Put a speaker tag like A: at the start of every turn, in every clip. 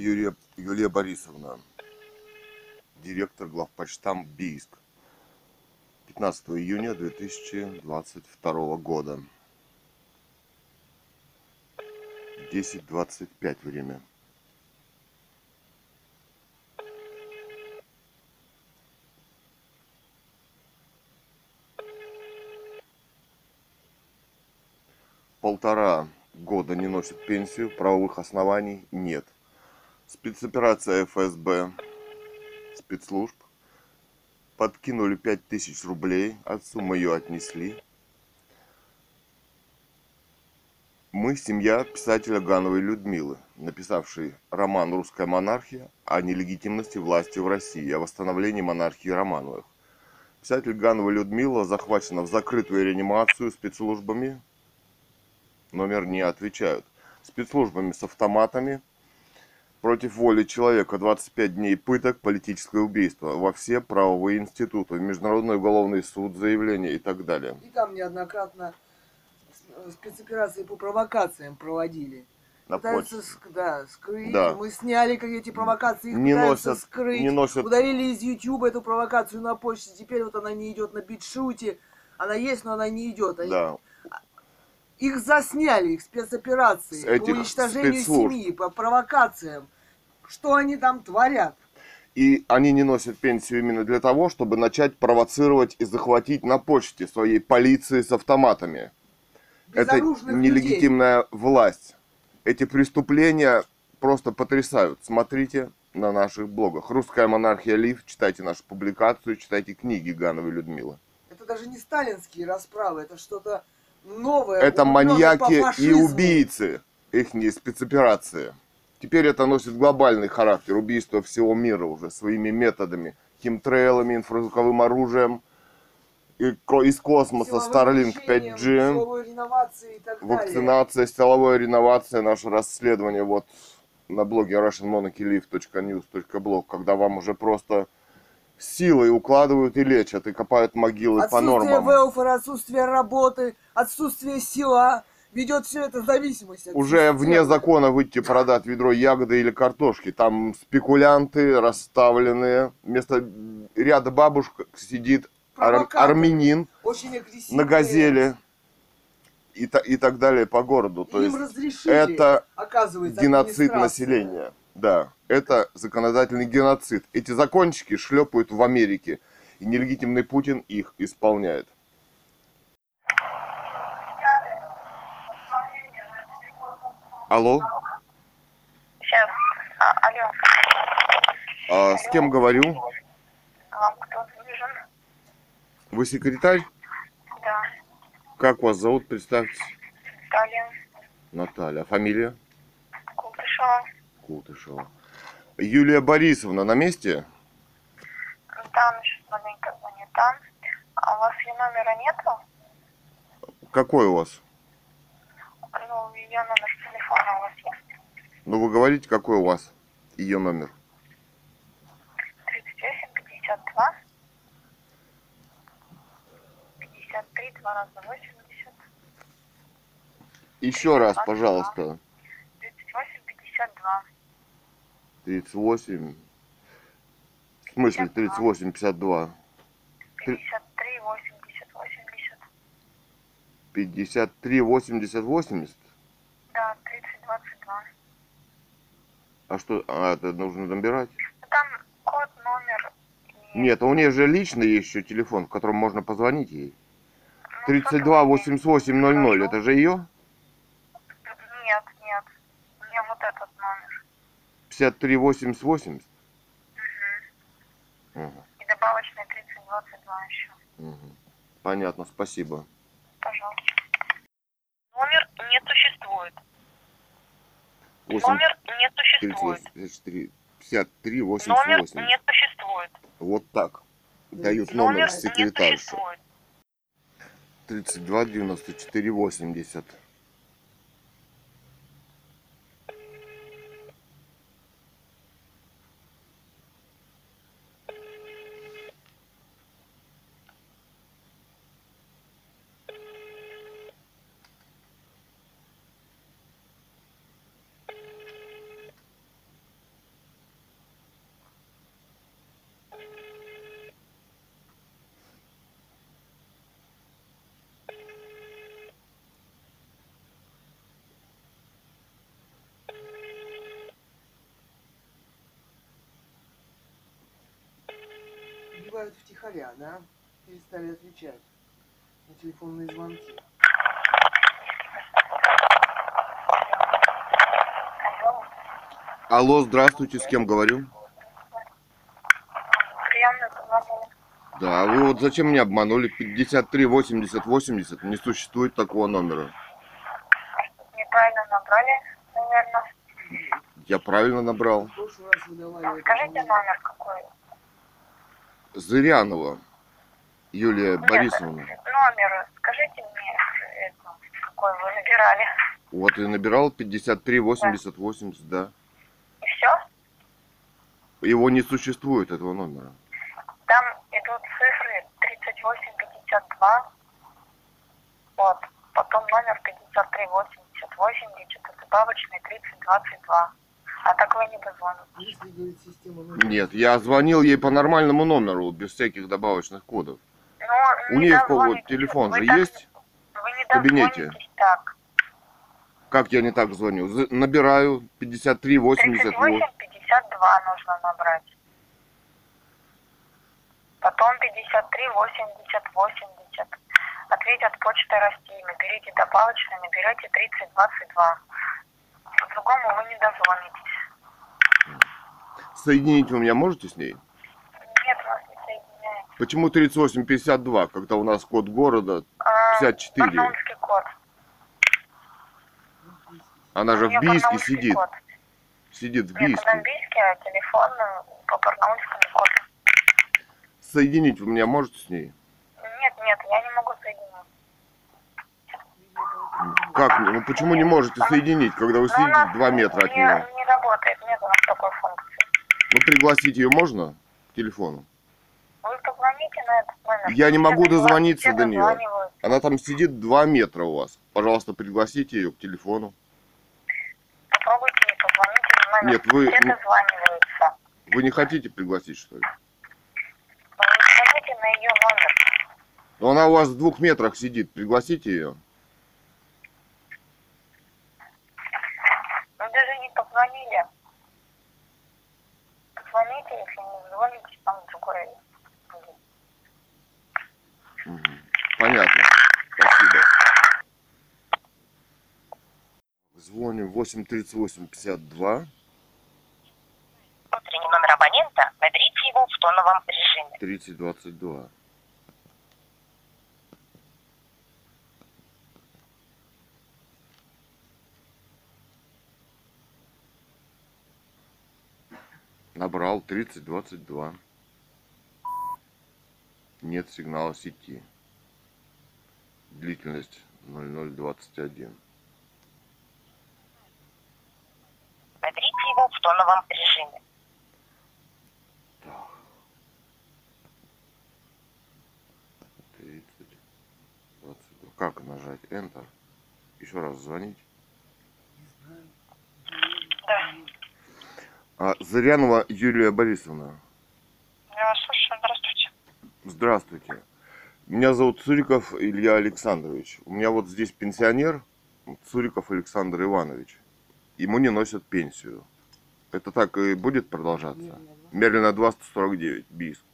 A: Юрия, Юлия Борисовна, директор главпочтам Бийск. 15 июня 2022 года. 10.25 время. Полтора года не носит пенсию, правовых оснований нет. Спецоперация ФСБ, спецслужб, подкинули 5000 рублей, отцу мы ее отнесли. Мы семья писателя Гановой Людмилы, написавшей роман «Русская монархия» о нелегитимности власти в России о восстановлении монархии Романовых. Писатель Ганова Людмила захвачена в закрытую реанимацию спецслужбами номер не отвечают. Спецслужбами с автоматами против воли человека 25 дней пыток, политическое убийство во все правовые институты, Международный уголовный суд, заявления и так далее.
B: И там неоднократно спецоперации по провокациям проводили.
A: На
B: пытаются
A: почте.
B: ск- да, скрыть.
A: Да.
B: Мы сняли как эти провокации, их
A: Не
B: пытаются
A: носят-
B: скрыть.
A: не носят-
B: Удалили из YouTube эту провокацию на почте. Теперь вот она не идет на битшуте. Она есть, но она не идет. Они-
A: Да,
B: Их засняли, их спецоперации
A: С
B: по
A: этих
B: уничтожению
A: спецслужб.
B: семьи, по провокациям. Что они там творят?
A: И они не носят пенсию именно для того, чтобы начать провоцировать и захватить на почте своей полиции с автоматами. Это нелегитимная власть. Эти преступления просто потрясают. Смотрите на наших блогах. Русская монархия Лив. Читайте нашу публикацию, читайте книги Гановой Людмилы.
B: Это даже не сталинские расправы, это что-то новое.
A: Это маньяки и убийцы. Их спецоперации. Теперь это носит глобальный характер. Убийство всего мира уже своими методами. Химтрейлами, инфразвуковым оружием. И из космоса Starlink
B: решением,
A: 5G.
B: силовой реновации и так далее.
A: Вакцинация, силовая реновация, наше расследование вот на блоге russianmonarchylive.news.blog, когда вам уже просто силой укладывают и лечат, и копают могилы по
B: Отсутствие
A: нормам.
B: велфора, отсутствие работы, отсутствие села ведет все это в зависимость от
A: Уже вне закона выйти продать ведро ягоды или картошки. Там спекулянты расставленные. Вместо ряда бабушек сидит ар- армянин на газели и, та- и так далее по городу. То
B: Им
A: есть это геноцид населения. Да, это законодательный геноцид. Эти закончики шлепают в Америке, и нелегитимный Путин их исполняет. Алло,
C: Сейчас. А, алло.
A: а с кем говорю?
C: Вам кто нужен?
A: Вы секретарь?
C: Да.
A: Как вас зовут? Представьтесь.
C: Сталин.
A: Наталья. А фамилия?
C: Култышева.
A: Юлия Борисовна на месте?
C: Да, она сейчас маленько занята. А у вас ее номера нету?
A: Какой у вас?
C: Ну, ее номер телефона у вас есть?
A: Ну, вы говорите, какой у вас ее номер?
C: 38, 52. 53, 2 раза 80.
A: Еще раз, пожалуйста.
C: 38, 52.
A: 38. В смысле 38, 52?
C: 53, 80, 80.
A: 53, 80, 80?
C: Да, 30, 22.
A: А что, а, это нужно набирать?
C: Ну, Там код, номер. и-
A: Нет, а у нее же личный еще телефон, в котором можно позвонить ей.
C: ну,
A: 32
C: сколько мне?
A: 88 00, это же ее?
C: Нет, нет. У меня вот этот номер.
A: 53 80 80? Угу,
C: И добавочный 3022 еще.
A: угу. Понятно, спасибо.
C: Пожалуйста. Номер не существует.
A: 8,
C: Номер не существует.
A: 34, 53 80
C: Номер
A: 80.
C: не существует.
A: Вот так. Дают номер
C: Номер
A: секретарши.
C: существует.
A: 32 94 80.
B: Втихаря, да? Перестали отвечать на телефонные звонки.
D: Алло,
A: Алло, здравствуйте, с кем говорю? Да, вы вот зачем меня обманули? 53 80 80, не существует такого номера.
D: Неправильно набрали, наверное.
A: Я правильно набрал.
D: Скажите
B: номер.
A: Зырянова Юлия
D: Нет,
A: Борисовна.
D: Номер, скажите мне, это, какой вы набирали.
A: Вот и набирал 53 80 80, да.
D: И все?
A: Его не существует, этого номера.
D: Там идут цифры 3852. Вот. Потом номер 538080, это добавочный 3022. А так вы не дозвоните.
A: Нет, я звонил ей по нормальному номеру, без всяких добавочных кодов.
D: Ну,
A: У
D: не
A: нее
D: дозвонитесь.
A: телефон
D: Вы
A: же
D: так-
A: есть?
D: Вы не
A: в кабинете?
D: так.
A: Как я не так звоню? Набираю 53 80
D: 38 52 нужно набрать. Потом 53 80 80. Ответят почтой России. Наберите добавочно, наберете 30 22. По-другому вы не дозвонитесь.
A: Соединить вы меня можете с ней?
D: Нет, вас не соединяет.
A: Почему 38 52, когда у нас код города
D: А,
A: 54?
D: Барнаульский код.
A: Она же в Бийске сидит.
D: код.
A: Сидит в
D: Нет, она в
A: Бийске.
D: Бийске, а телефон э, по барнаульскому коду.
A: Соединить вы меня можете с ней?
D: Нет, нет, я не могу соединить.
A: Как? Ну почему не можете соединить, когда вы сидите 2 метра от
D: не,
A: нее?
D: не работает, нет у нас такой функции.
A: Ну пригласить ее можно к телефону?
D: Вы позвоните на этот номер.
A: Я не могу дозвониться до
D: дозваниваются.
A: Она там сидит 2 метра у вас. Пожалуйста, пригласите ее к телефону.
D: Попробуйте и позвоните на номер.
A: Нет, вы-. Вы не хотите пригласить, что ли?
D: Вы на ее номер.
A: Но она у вас в двух метрах сидит. Пригласите ее.
D: Вы даже не позвонили. Позвоните, если не звоните, там другой. будет.
A: Понятно. Спасибо. Звоним 838 52
C: Внутренний номер абонента, наберите его в тоновом режиме.
A: 30 Набрал 30 22. Нет сигнала сети. Длительность 0021.
C: Наберите его в тоновом режиме.
A: Так. 30, 22. Как нажать Enter? Еще раз звонить.
B: Не знаю.
C: Да.
A: А, Зырянова Юлия Борисовна.
C: Я вас слушаю. Здравствуйте.
A: Здравствуйте. Меня зовут Цуриков Илья Александрович. У меня вот здесь пенсионер Цуриков Александр Иванович. Ему не носят пенсию. Это так и будет продолжаться? Мерлина 2, 149, Бийск.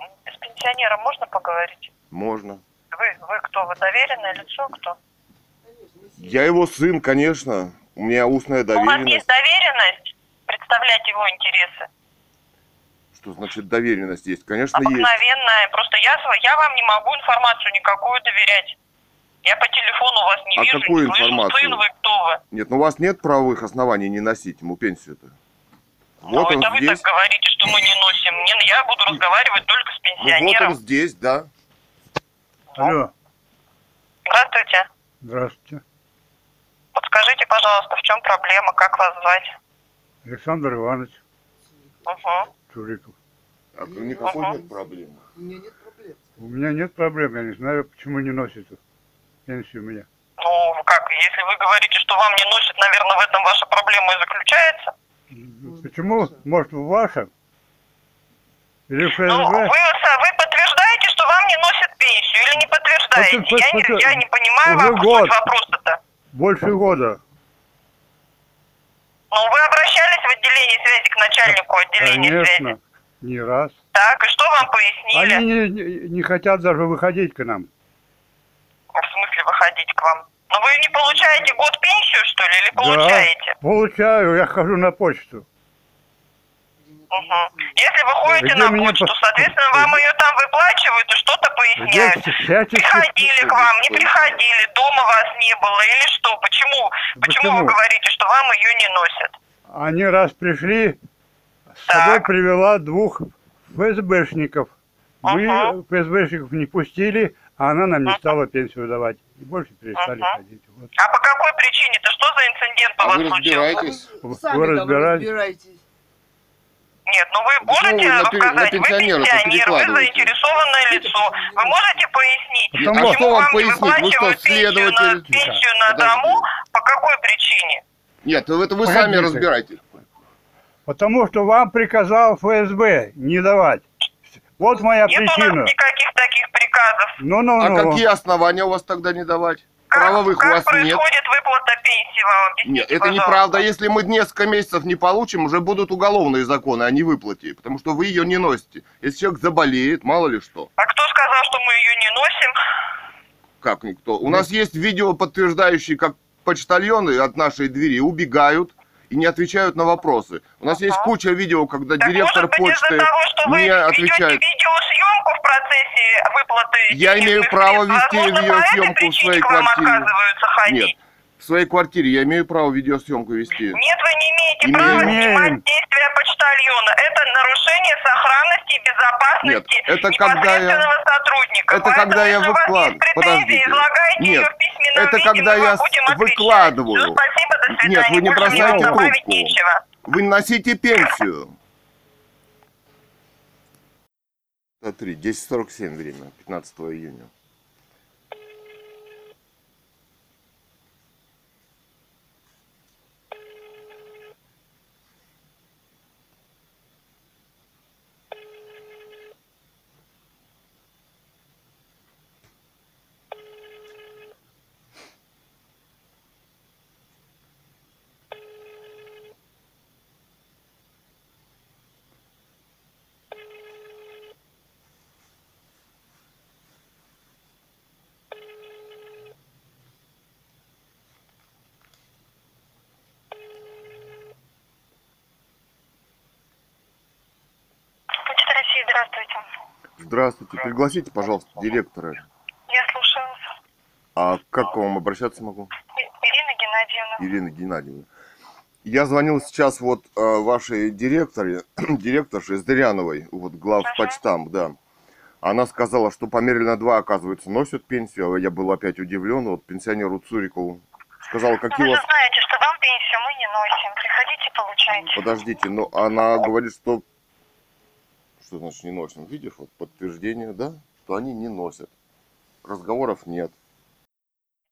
C: С пенсионером можно поговорить?
A: Можно.
C: Вы, вы кто? Вы доверенное лицо? Кто?
A: Я его сын, конечно. У меня устная
C: У вас есть
A: доверенность.
C: доверенность представлять его интересы?
A: Что значит доверенность есть? Конечно, есть.
C: Обыкновенная. Просто я, я вам не могу информацию никакую доверять. Я по телефону вас не
A: А
C: вижу,
A: какую
C: не слышу.
A: информацию?
C: Сын вы, кто вы?
A: Нет, ну у вас нет правовых оснований не носить ему пенсию-то.
C: Ну,
A: Вот он
C: это вы
A: здесь.
C: так говорите, что мы не носим. Мне, я буду разговаривать только с
A: Ну вот
C: пенсионером.
A: он здесь, да.
E: Алло,
C: Здравствуйте.
E: здравствуйте.
C: Подскажите, пожалуйста, в чем проблема, как вас звать?
E: Александр Иванович
C: Угу.
E: Чуриков.
A: А никакой
C: Ага.
A: нет проблемы.
B: У меня нет проблем.
E: У меня нет проблем, я не знаю, почему не носит пенсию у меня.
C: Ну, как, если вы говорите, что вам не носит, наверное, в этом ваша проблема и заключается.
E: Почему? Может, в вашем? Или в
C: Ну, вы,
E: ФСБ?
C: са- вы подтверждаете, что вам не носит пенсию или не подтверждаете?
E: Подтвер-
C: я, не, я не понимаю
E: Уже
C: вам
E: год.
C: суть вопроса-то.
E: Больше года.
C: Ну, вы обращались в отделение связи к начальнику отделения связи?
E: Конечно. Не раз.
C: Так, и что вам пояснили?
E: Они не, не- не хотят даже выходить к нам.
C: В смысле выходить к вам? Ну вы не получаете год пенсию, что ли, или получаете?
E: Да, получаю, я хожу на почту.
C: Мгм. Если вы ходите
E: Где
C: на
E: мне
C: почту,
E: по-
C: соответственно, вам ее там выплачивают и что-то поясняют.
E: Где
C: Приходили к вам, не приходили, дома вас не было или что? Почему? Почему вы
E: Почему?
C: говорите, что вам ее не носят?
E: Они раз пришли, с
C: Так.
E: собой привела двух ФСБшников. Мы
C: Ага.
E: ФСБшников не пустили, а она нам не стала пенсию давать. И больше перестали
C: Ага.
E: ходить. Вот.
C: А по какой причине-то? Что за инцидент у
A: А
C: вас
A: вы
C: случился?
A: разбираетесь?
E: Вы
B: Сами
E: разбирались?
B: разбирайтесь.
C: Нет, ну вы можете
A: вы на пен- на
C: рассказать, вы пенсионер, вы заинтересованное лицо. Вы можете пояснить,
E: Потому-
C: почему
E: А
A: что вам
C: вам не
A: пояснить? Вы что,
C: выплачивают пенсию на,
A: следователь?
C: пенсию на
A: Подожди.
C: дому? По какой причине?
A: Нет, это вы
E: Погодите.
A: сами разбирайтесь.
E: Потому что вам приказал ФСБ не давать. Вот моя
C: Нет у
E: причина.
C: нас никаких таких приказов.
E: Ну-ну-ну.
A: А какие основания у вас тогда не давать? Правовых
C: как
A: у вас нет.
C: происходит выплата пенсии вам? Объясните,
A: Нет, это
C: пожалуйста.
A: неправда. Если мы несколько месяцев не получим, уже будут уголовные законы о невыплате, потому что вы ее не носите. Если человек заболеет, мало ли что.
C: А кто сказал, что мы ее не носим?
A: Как никто. У нас есть видео, подтверждающие, как почтальоны от нашей двери убегают и не отвечают на вопросы. У нас есть куча видео, когда
C: Так
A: директор
C: быть
A: почты
C: того,
A: не отвечает.
C: видеосъемку в процессе выплаты
A: Я имею право
C: средств?
A: вести видеосъемку в своей квартире. Нет. В своей квартире я имею право видеосъемку вести.
C: Нет, вы не имеете
A: Имеем.
C: права снимать действия почтальона. Это нарушение сохранности и безопасности
A: Нет, это когда я-
C: сотрудника.
A: Это
C: Поэтому,
A: когда я
C: если у вас
A: выклад-
C: есть претензии,
A: подождите.
C: излагайте
A: Нет,
C: ее в письменном
A: это
C: виде,
A: когда я выкладываю.
C: Всё, спасибо, до свидания.
A: Нет, вы не бросайте
C: добавить
A: трубку.
C: нечего.
A: Вы носите пенсию. 3, 10.47 время, 15 июня.
D: Почта России, здравствуйте.
A: Здравствуйте, пригласите, пожалуйста, директора.
D: Я слушаю вас.
A: А как к вам обращаться могу?
D: Ирина Геннадьевна.
A: Ирина Геннадьевна. Я звонил сейчас вот э, вашей директоре, директорше Зыряновой, вот глав почтам, да. Она сказала, что померили на два, оказывается, носят пенсию. А Я был опять удивлен. Вот пенсионеру Цурикову сказала,
D: Ну,
A: какие
D: вы
A: у вас...
D: знаете, что вам пенсию мы не носим. Приходите, получайте.
A: Подождите, но она говорит, что... Что значит не носим? Видишь, вот подтверждение, да? Что они не носят. Разговоров нет.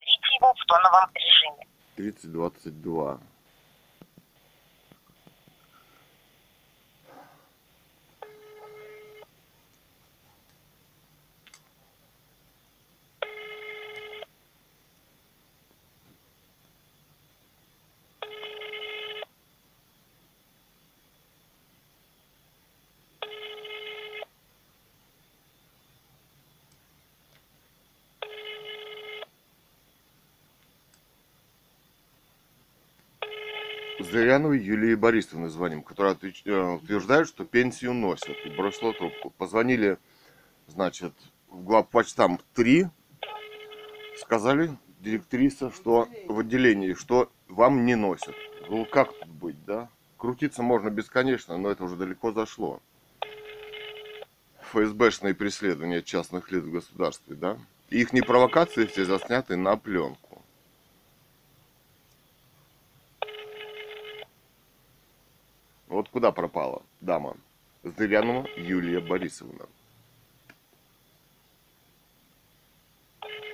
D: Берите его в тоновом режиме.
A: 30-22. Зыряновой Юлии Борисовны звоним, которая э, утверждает, что пенсию носят. И бросила трубку. Позвонили, значит, в главпочтам 3. Сказали директриса, что в отделении, что вам не носят. Ну, как тут быть, да? Крутиться можно бесконечно, но это уже далеко зашло. ФСБшные преследования частных лиц в государстве, да? Их не провокации все засняты на пленку. Вот куда пропала дама? Зырянова Юлия Борисовна.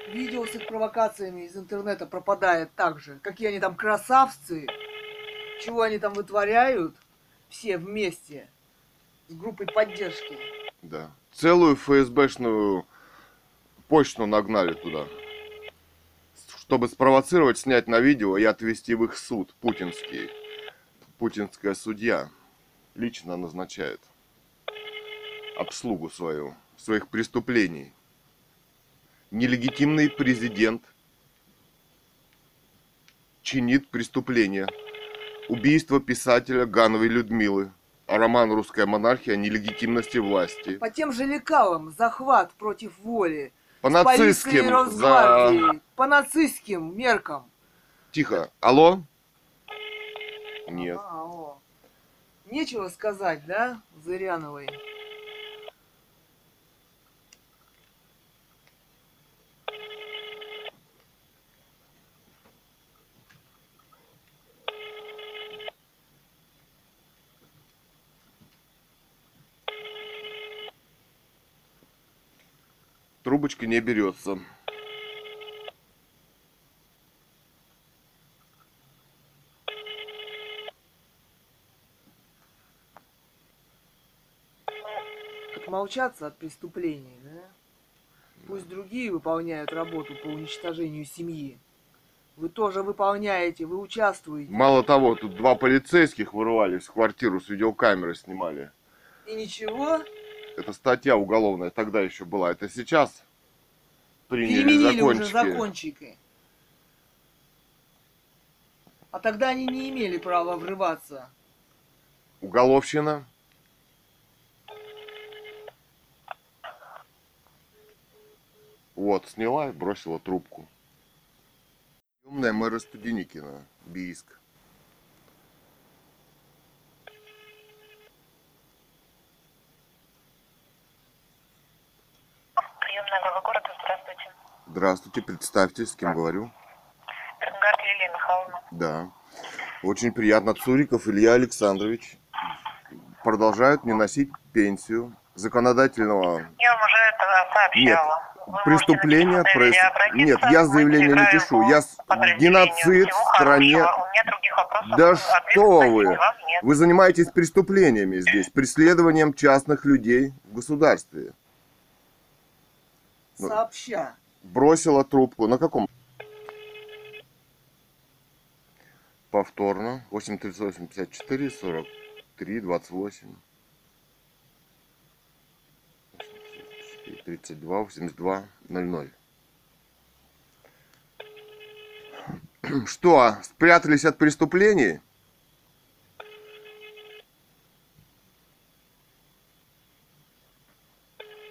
B: Видео с их провокациями из интернета пропадает так же. Какие они там красавцы. Чего они там вытворяют. Все вместе. С группой поддержки.
A: Да. Целую ФСБшную почту нагнали туда. Чтобы спровоцировать, снять на видео и отвезти в их суд путинский. Путинская судья лично назначает. обслугу свою, своих преступлений. Нелегитимный президент чинит преступление. Убийство писателя Гановой Людмилы. А роман «Русская монархия» нелегитимности власти.
B: По тем же лекалам захват против воли.
A: По нацистским за...
B: По нацистским меркам.
A: Тихо. Алло? Нет.
B: Нечего сказать, да, Зыряновой?
A: Трубочка не берется.
B: Отмолчаться от преступлений, да? Пусть другие выполняют работу по уничтожению семьи. Вы тоже выполняете, вы участвуете.
A: Мало того, тут два полицейских вырвались в квартиру с видеокамеры снимали.
B: И ничего,
A: Это статья уголовная тогда еще была. Это сейчас приняли
B: переменили уже
A: закончики.
B: закончики. А тогда они не имели права врываться.
A: Уголовщина. Вот, сняла и бросила трубку. Умная мэра Студеникина, Бийск.
C: Приемная глава города, здравствуйте.
A: Здравствуйте, представьтесь, с кем говорю.
C: Бернгард Лилия Михайловна.
A: Да. Очень приятно. Цуриков Илья Александрович продолжают не носить пенсию законодательного
C: Я вам уже это сообщала. Вы можете
A: преступления
C: написать
A: проис-
C: заявление, обратиться.
A: Нет, я заявление не пишу. Я геноцид в стране. Да что вы! Вы занимаетесь преступлениями здесь, преследованием частных людей в государстве. Ну.
B: Сообща.
A: Бросила трубку. На каком? Повторно. 838 54 43 28. 32 82 00. Что, спрятались от преступлений?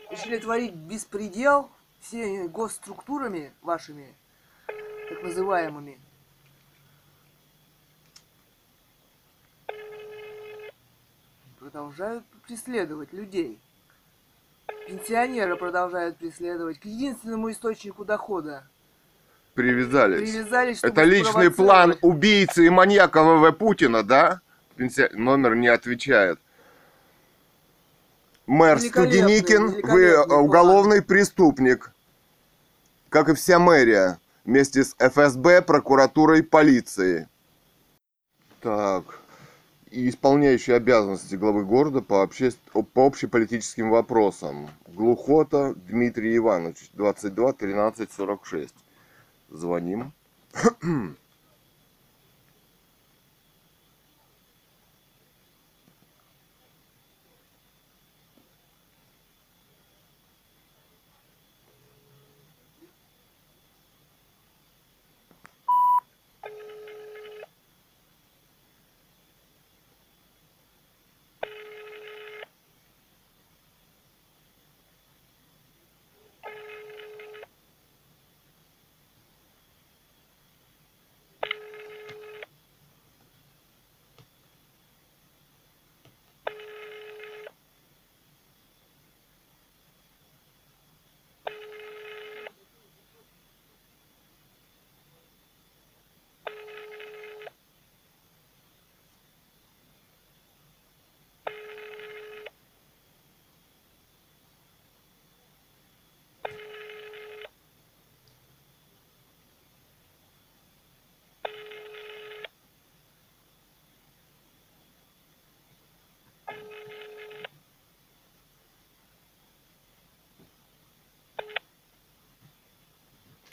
B: Решили творить беспредел всеми госструктурами вашими, так называемыми. Продолжают преследовать людей. Пенсионеры продолжают преследовать к единственному источнику дохода.
A: Привязались.
B: Привязались,
A: Это личный план убийцы и маньяка ВВ Путина, да? Пенси- Номер не отвечает. Мэр Студеникин, вы э,
B: план.
A: уголовный преступник. Как и вся мэрия. Вместе с ФСБ, прокуратурой, полицией. Так. И исполняющий обязанности главы города по, обще... по общеполитическим вопросам. Глухота Дмитрий Иванович, 22 13 46. Звоним.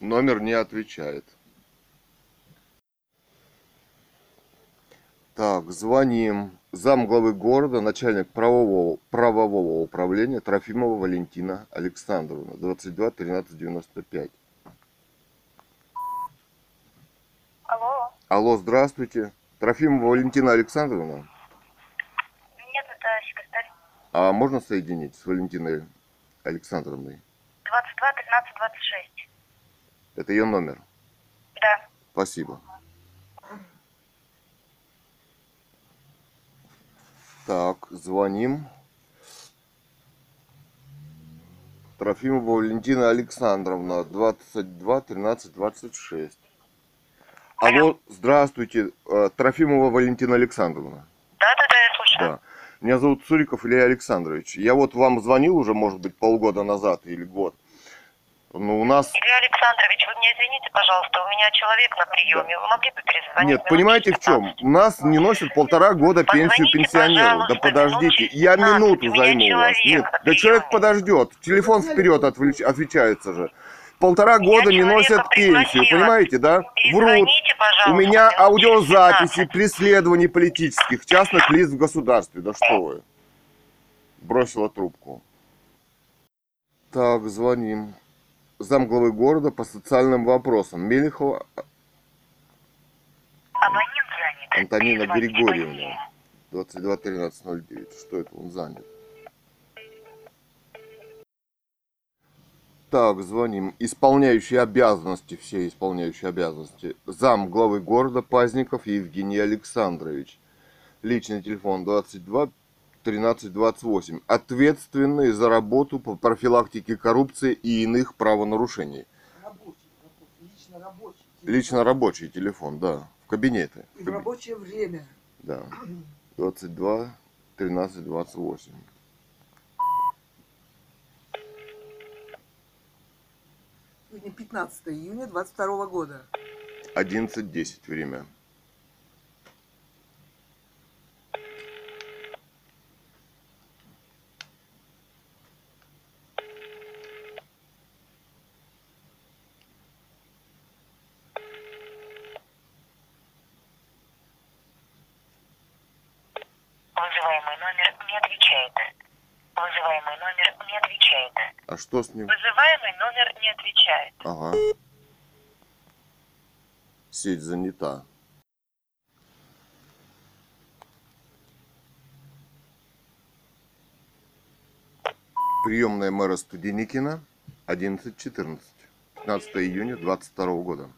A: Номер не отвечает. Так, звоним. Зам главы города, начальник правового, правового управления Трофимова Валентина Александровна, 22 13 95.
C: Алло.
A: Алло, здравствуйте. Трофимова Валентина Александровна.
C: Нет, это секретарь.
A: А можно соединить с Валентиной Александровной?
C: 22 13 26.
A: Это ее номер.
C: Да.
A: Спасибо. Так, звоним. Трофимова Валентина Александровна, 22 13 26. Алло, здравствуйте. Э, Трофимова Валентина Александровна.
C: Да, да, да, я слушаю.
A: Да. Меня зовут Суриков Илья Александрович. Я вот вам звонил уже, может быть, полгода назад или год. Но у нас...
C: Илья Александрович, вы мне извините, пожалуйста, у меня человек на приеме. Вы могли бы перезвонить?
A: Нет, понимаете в чем? У нас не носят полтора года пенсию пенсионеру. Да подождите, я
C: 15,
A: минуту
C: меня
A: займу у вас. Нет, да человек подождет. Телефон вперед отвлеч- отвечается же. Полтора года не
C: человека
A: носят пенсию, понимаете, да? Врут. У меня аудиозаписи
C: 15.
A: преследований политических частных лиц в государстве. Да что вы? Бросила трубку. Так, звоним. Замглавы города по социальным вопросам. Мелехова. Антонина Григорьевна.
C: позднее.
A: 22 13 09. Что это он занят? Так, звоним. Исполняющий обязанности, все исполняющие обязанности. Зам главы города Пазников Евгений Александрович. Личный телефон 22 13 28. Ответственный за работу по профилактике коррупции и иных правонарушений.
B: Рабочий, лично рабочий.
A: Лично рабочий телефон, да. В кабинеты.
B: И в рабочее время.
A: Да. 22 13 28.
B: Сегодня 15 июня 22 года.
A: 11.10 время.
C: Вызываемый номер не отвечает. Вызываемый номер не отвечает.
A: А что с ним?
C: Вызываемый номер не отвечает.
A: Ага. Сеть занята. Приемная мэра Студеникина 11.14. 15 июня 22 года.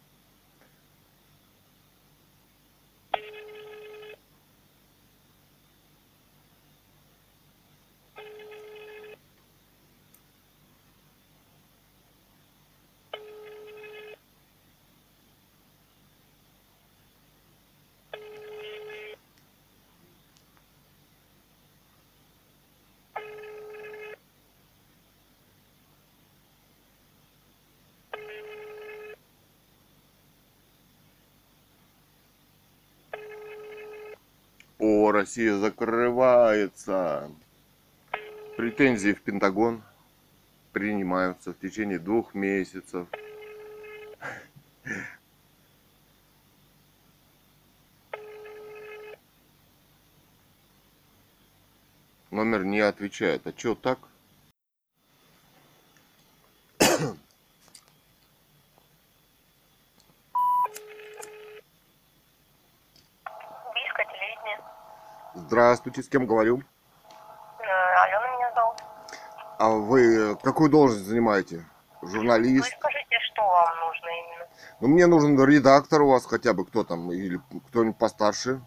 A: Россия закрывается. Претензии в Пентагон принимаются в течение двух месяцев. Номер не отвечает. А чё так?
C: Бийское телевидение.
A: Здравствуйте, с кем говорю?
C: Э, Алена меня зовут.
A: А вы э, какую должность занимаете?
C: Вы
A: Журналист?
C: скажите, что вам нужно именно?
A: Ну, мне нужен редактор у вас хотя бы, кто там, или кто-нибудь постарше.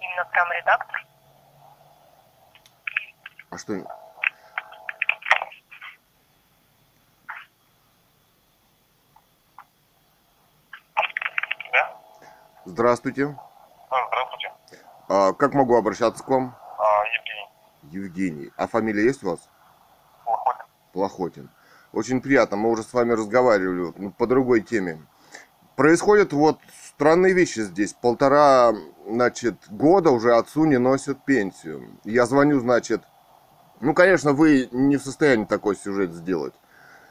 C: Именно прям редактор?
A: А что?
C: Да.
A: Здравствуйте.
C: А, здравствуйте.
A: А, как могу обращаться к вам?
C: А, Евгений.
A: Евгений. А фамилия есть у вас?
C: Плохотин.
A: Плохотин. Очень приятно, мы уже с вами разговаривали ну, по другой теме. Происходят вот странные вещи здесь. Полтора, значит, года уже отцу не носят пенсию. Я звоню, значит, ну, конечно, вы не в состоянии такой сюжет сделать.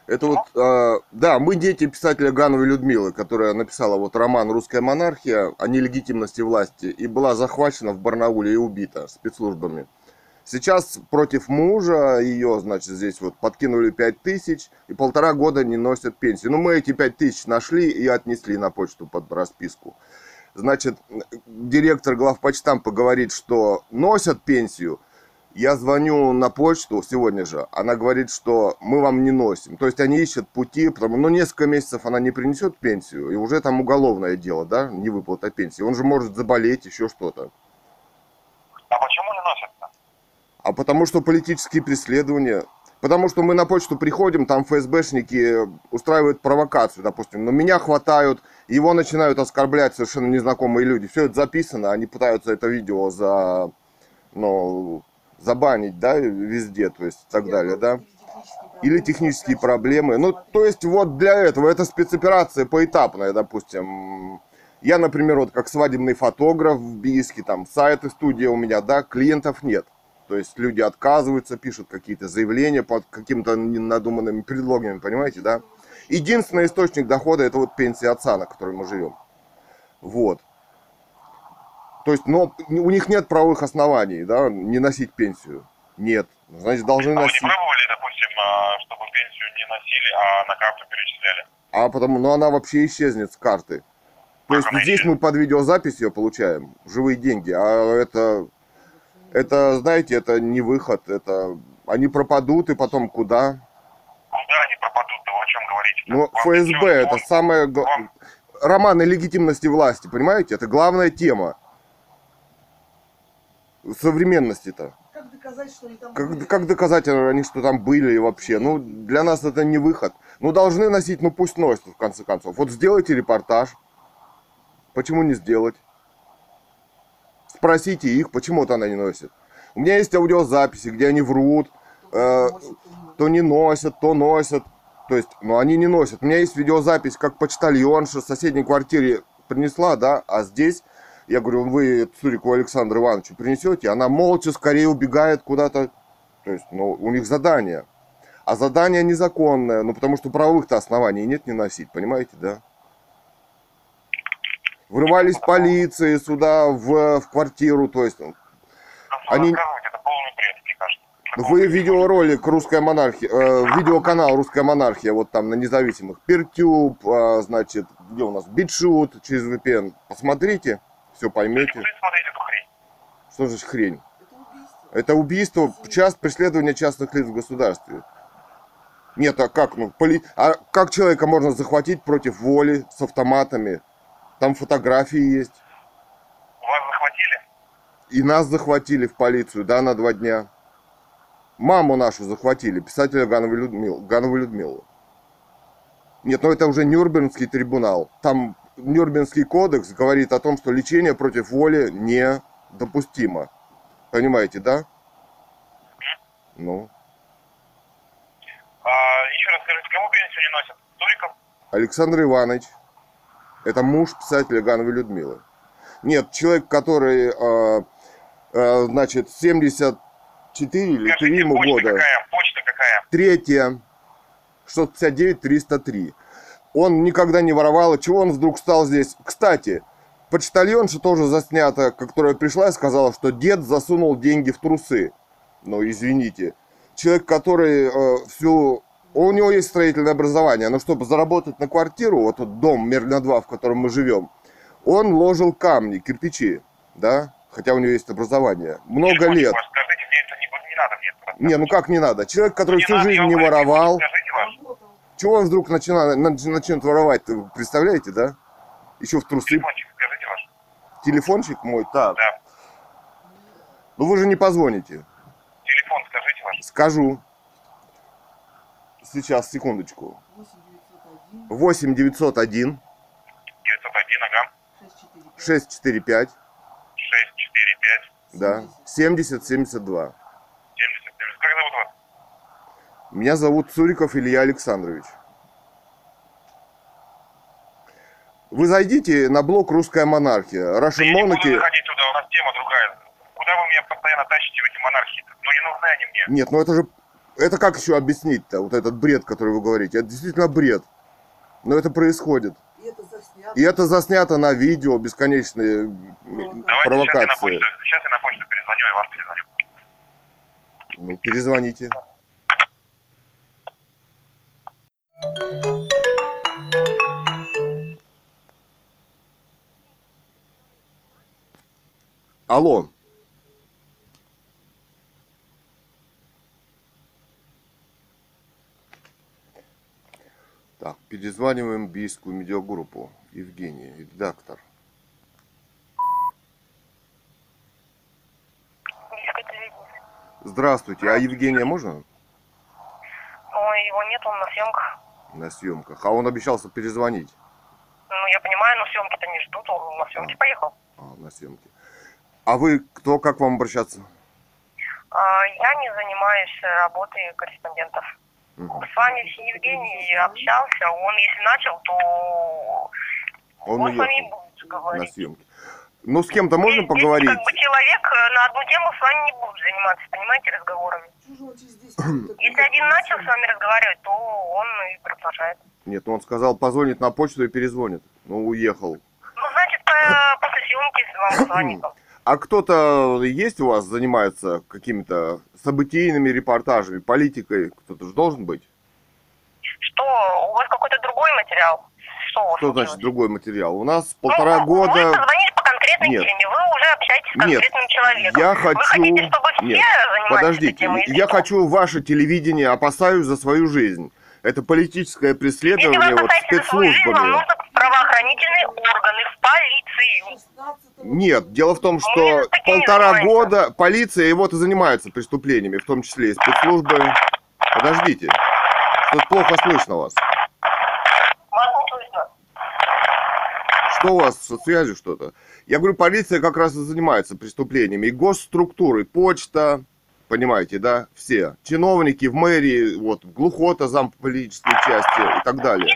A: Это вот, э, да, мы дети писателя Гановой Людмилы, которая написала вот роман «Русская монархия» о нелегитимности власти и была захвачена в Барнауле и убита спецслужбами. Сейчас против мужа ее, значит, здесь вот подкинули 5 тысяч и полтора года не носят пенсию. Ну, мы эти 5 тысяч нашли и отнесли на почту под расписку. Значит, директор главпочтампа говорит, что носят пенсию. Я звоню на почту сегодня же, она говорит, что мы вам не носим. То есть они ищут пути, потому ну, несколько месяцев она не принесет пенсию, и уже там уголовное дело, да, не выплата пенсии. Он же может заболеть, еще что-то.
F: А почему не носят-то?
A: А потому что политические преследования. Потому что мы на почту приходим, там ФСБшники устраивают провокацию, допустим. Но меня хватают, его начинают оскорблять совершенно незнакомые люди. Все это записано, они пытаются это видео за, ну, забанить, да, везде, то есть и так далее, да. Или технические проблемы. Ну, то есть вот для этого, это спецоперация поэтапная, допустим. Я, например, вот как свадебный фотограф в Бийске, там сайт и студия у меня, да, клиентов нет. То есть люди отказываются, пишут какие-то заявления под какими-то надуманными предлогами, понимаете, да? Единственный источник дохода это вот пенсия отца, на которой мы живем. Вот. То есть, но у них нет правовых оснований, да, не носить пенсию. Нет. Значит, должны
F: А вы не
A: носить.
F: пробовали, допустим, а, чтобы пенсию не носили, а на карту перечисляли?
A: А потому, ну она вообще исчезнет с карты. То есть
F: она
A: здесь
F: исчезнет?
A: мы под видеозапись ее получаем, живые деньги, а это, это, знаете, это не выход, это, они пропадут и потом куда?
F: Куда они пропадут, вы о чем говорите?
A: Ну,
F: Вам
A: ФСБ
F: ничего-
A: это
F: вам-
A: самое...
F: вам-
A: Романы легитимности власти, понимаете? Это главная тема современности-то.
B: Как доказать, что они там
A: Как,
B: были?
A: как доказать они, что там были и вообще? Ну, для нас это не выход. Ну, должны носить, ну пусть носят, в конце концов. Вот сделайте репортаж. Почему не сделать? Спросите их, почему вот она не носит. У меня есть аудиозаписи, где они врут, э, то не носят, то носят. То есть, ну, они не носят. У меня есть видеозапись, как почтальонша в соседней квартире принесла, да, а здесь, я говорю, вы Цурику Александру Ивановичу принесете, она молча скорее убегает куда-то. То есть, ну, у них задание. А задание незаконное, ну, потому что правовых-то оснований нет не носить, понимаете, да? Врывались полиции сюда, в, в квартиру, то есть, ну, они- вы видеоролик «Русская монархия», э, видеоканал «Русская монархия», вот там на независимых, Пертюб, э, значит, где у нас, Битшут через VPN, посмотрите, все поймете, что же хрень.
B: Это убийство.
A: Часть преследования частных лиц в государстве. Нет, а как, ну, поли... а как человека можно захватить против воли с автоматами? Там фотографии есть.
F: Вас захватили?
A: И нас захватили в полицию, да, на два дня. Маму нашу захватили, писателя Гановой, Людмил, Гановой Людмилу. Нет, ну это уже Нюрнбергский трибунал. Там Нюрнбергский кодекс говорит о том, что лечение против воли недопустимо. Понимаете, да? Ну,
F: А, еще раз скажите, кому пенсию не носят? Туриков?
A: Александр Иванович, это муж писателя Гановой Людмилы. Нет, человек, который, э, э, значит, 74 или 3
F: Скажите,
A: ему
F: почта
A: года.
F: какая? Почта какая?
A: Третье, 659 303. Он никогда не воровал, и чего он вдруг стал здесь? Кстати, почтальонша тоже заснята, которая пришла и сказала, что дед засунул деньги в трусы. Ну, извините. Человек, который э, всю... У него есть строительное образование, но чтобы заработать на квартиру, вот тот дом Мерлина 2, в котором мы живем, он ложил камни, кирпичи, да? Хотя у него есть образование. Много
F: Телефончик
A: лет.
F: Скажите, мне это не, не надо мне это.
A: Не, ну как не надо? Человек, который
F: Не
A: всю
F: надо,
A: жизнь не воровал,
F: Скажите.
A: Чего он вдруг начинает, начнет воровать, представляете, да? Еще в трусы.
F: Телефончик, скажите ваш.
A: Телефончик мой, так.
F: Да.
A: Ну вы же не позвоните.
F: Телефон скажите ваш.
A: Скажу. Сейчас, секундочку.
B: 8 901
A: 8 901
F: 901, ага.
B: 645
A: 645,
F: 645
A: да, 70 72.
F: 70 70. Как зовут вас?
A: Меня зовут Цуриков Илья Александрович. Вы зайдите на блог «Русская монархия».
F: Да
A: Russian
F: я не буду заходить туда, у нас тема другая. Куда вы меня постоянно тащите в эти монархии? Ну не нужны они мне.
A: Нет, ну это же Это как еще объяснить-то, вот этот бред, который вы говорите? Это действительно бред. Но это происходит.
B: И это заснято.
A: И это заснято на видео, бесконечные м,
F: Давайте сейчас я, на
A: провокации.
F: почту, сейчас я на почту перезвоню и вас перезвоню.
A: Ну, перезвоните. Алло. Так, перезваниваем бийскую медиагруппу. Евгений, редактор. Здравствуйте, а Евгения можно
C: Ой, его нет, он на съемках.
A: На съемках? А он обещался перезвонить.
C: Ну, я понимаю, но съемки-то не ждут, он на съемки поехал.
A: А, на съемки. А вы кто, как вам обращаться?
C: А, я не занимаюсь работой корреспондентов.
A: Мгм.
C: С вами Евгений общался, он если начал, то
A: Он
C: он с вами будет
A: на
C: говорить.
A: Ну, с кем-то можно
C: Здесь
A: поговорить?
C: Как бы человек э, на одну тему с вами не будет заниматься, понимаете, разговорами.
B: Чё же он через 10 минут так
C: Если один начал с вами разговаривать, то он и продолжает.
A: Нет, ну он сказал, позвонит на почту и перезвонит. Ну, уехал.
C: Ну, значит, э, после съемки вам позвонит. он.
A: А кто-то есть у вас, занимается какими-то событийными репортажами, политикой? Кто-то же должен быть.
C: Что, у вас какой-то другой материал? Что
A: Что значит другой материал? У нас
C: Ну,
A: полтора
C: Вы
A: года...
C: позвонили
A: Нет.
C: вы уже общаетесь с
A: Нет,
C: конкретным человеком.
A: я
C: Вы
A: хочу...
C: хотите, чтобы все
A: Нет,
C: занимались
A: подождите,
C: темой?
A: я
C: что?
A: хочу ваше телевидение, опасаюсь за свою жизнь. Это политическое
C: Если
A: преследование
C: вы
A: вот
C: свою жизнь, вам
A: спецслужбами.
C: нужно в правоохранительные органы, в полицию.
B: 16
A: Нет, дело в том, что полтора года полиция и занимается преступлениями, в том числе и спецслужбы. Подождите, что-то плохо слышно вас.
C: Вас не слышно.
A: Что у вас со связью что-то? Я говорю, полиция как раз и занимается преступлениями. И госструктуры, почта, понимаете, да, все. Чиновники в мэрии, вот, глухота, зам политической части и так далее.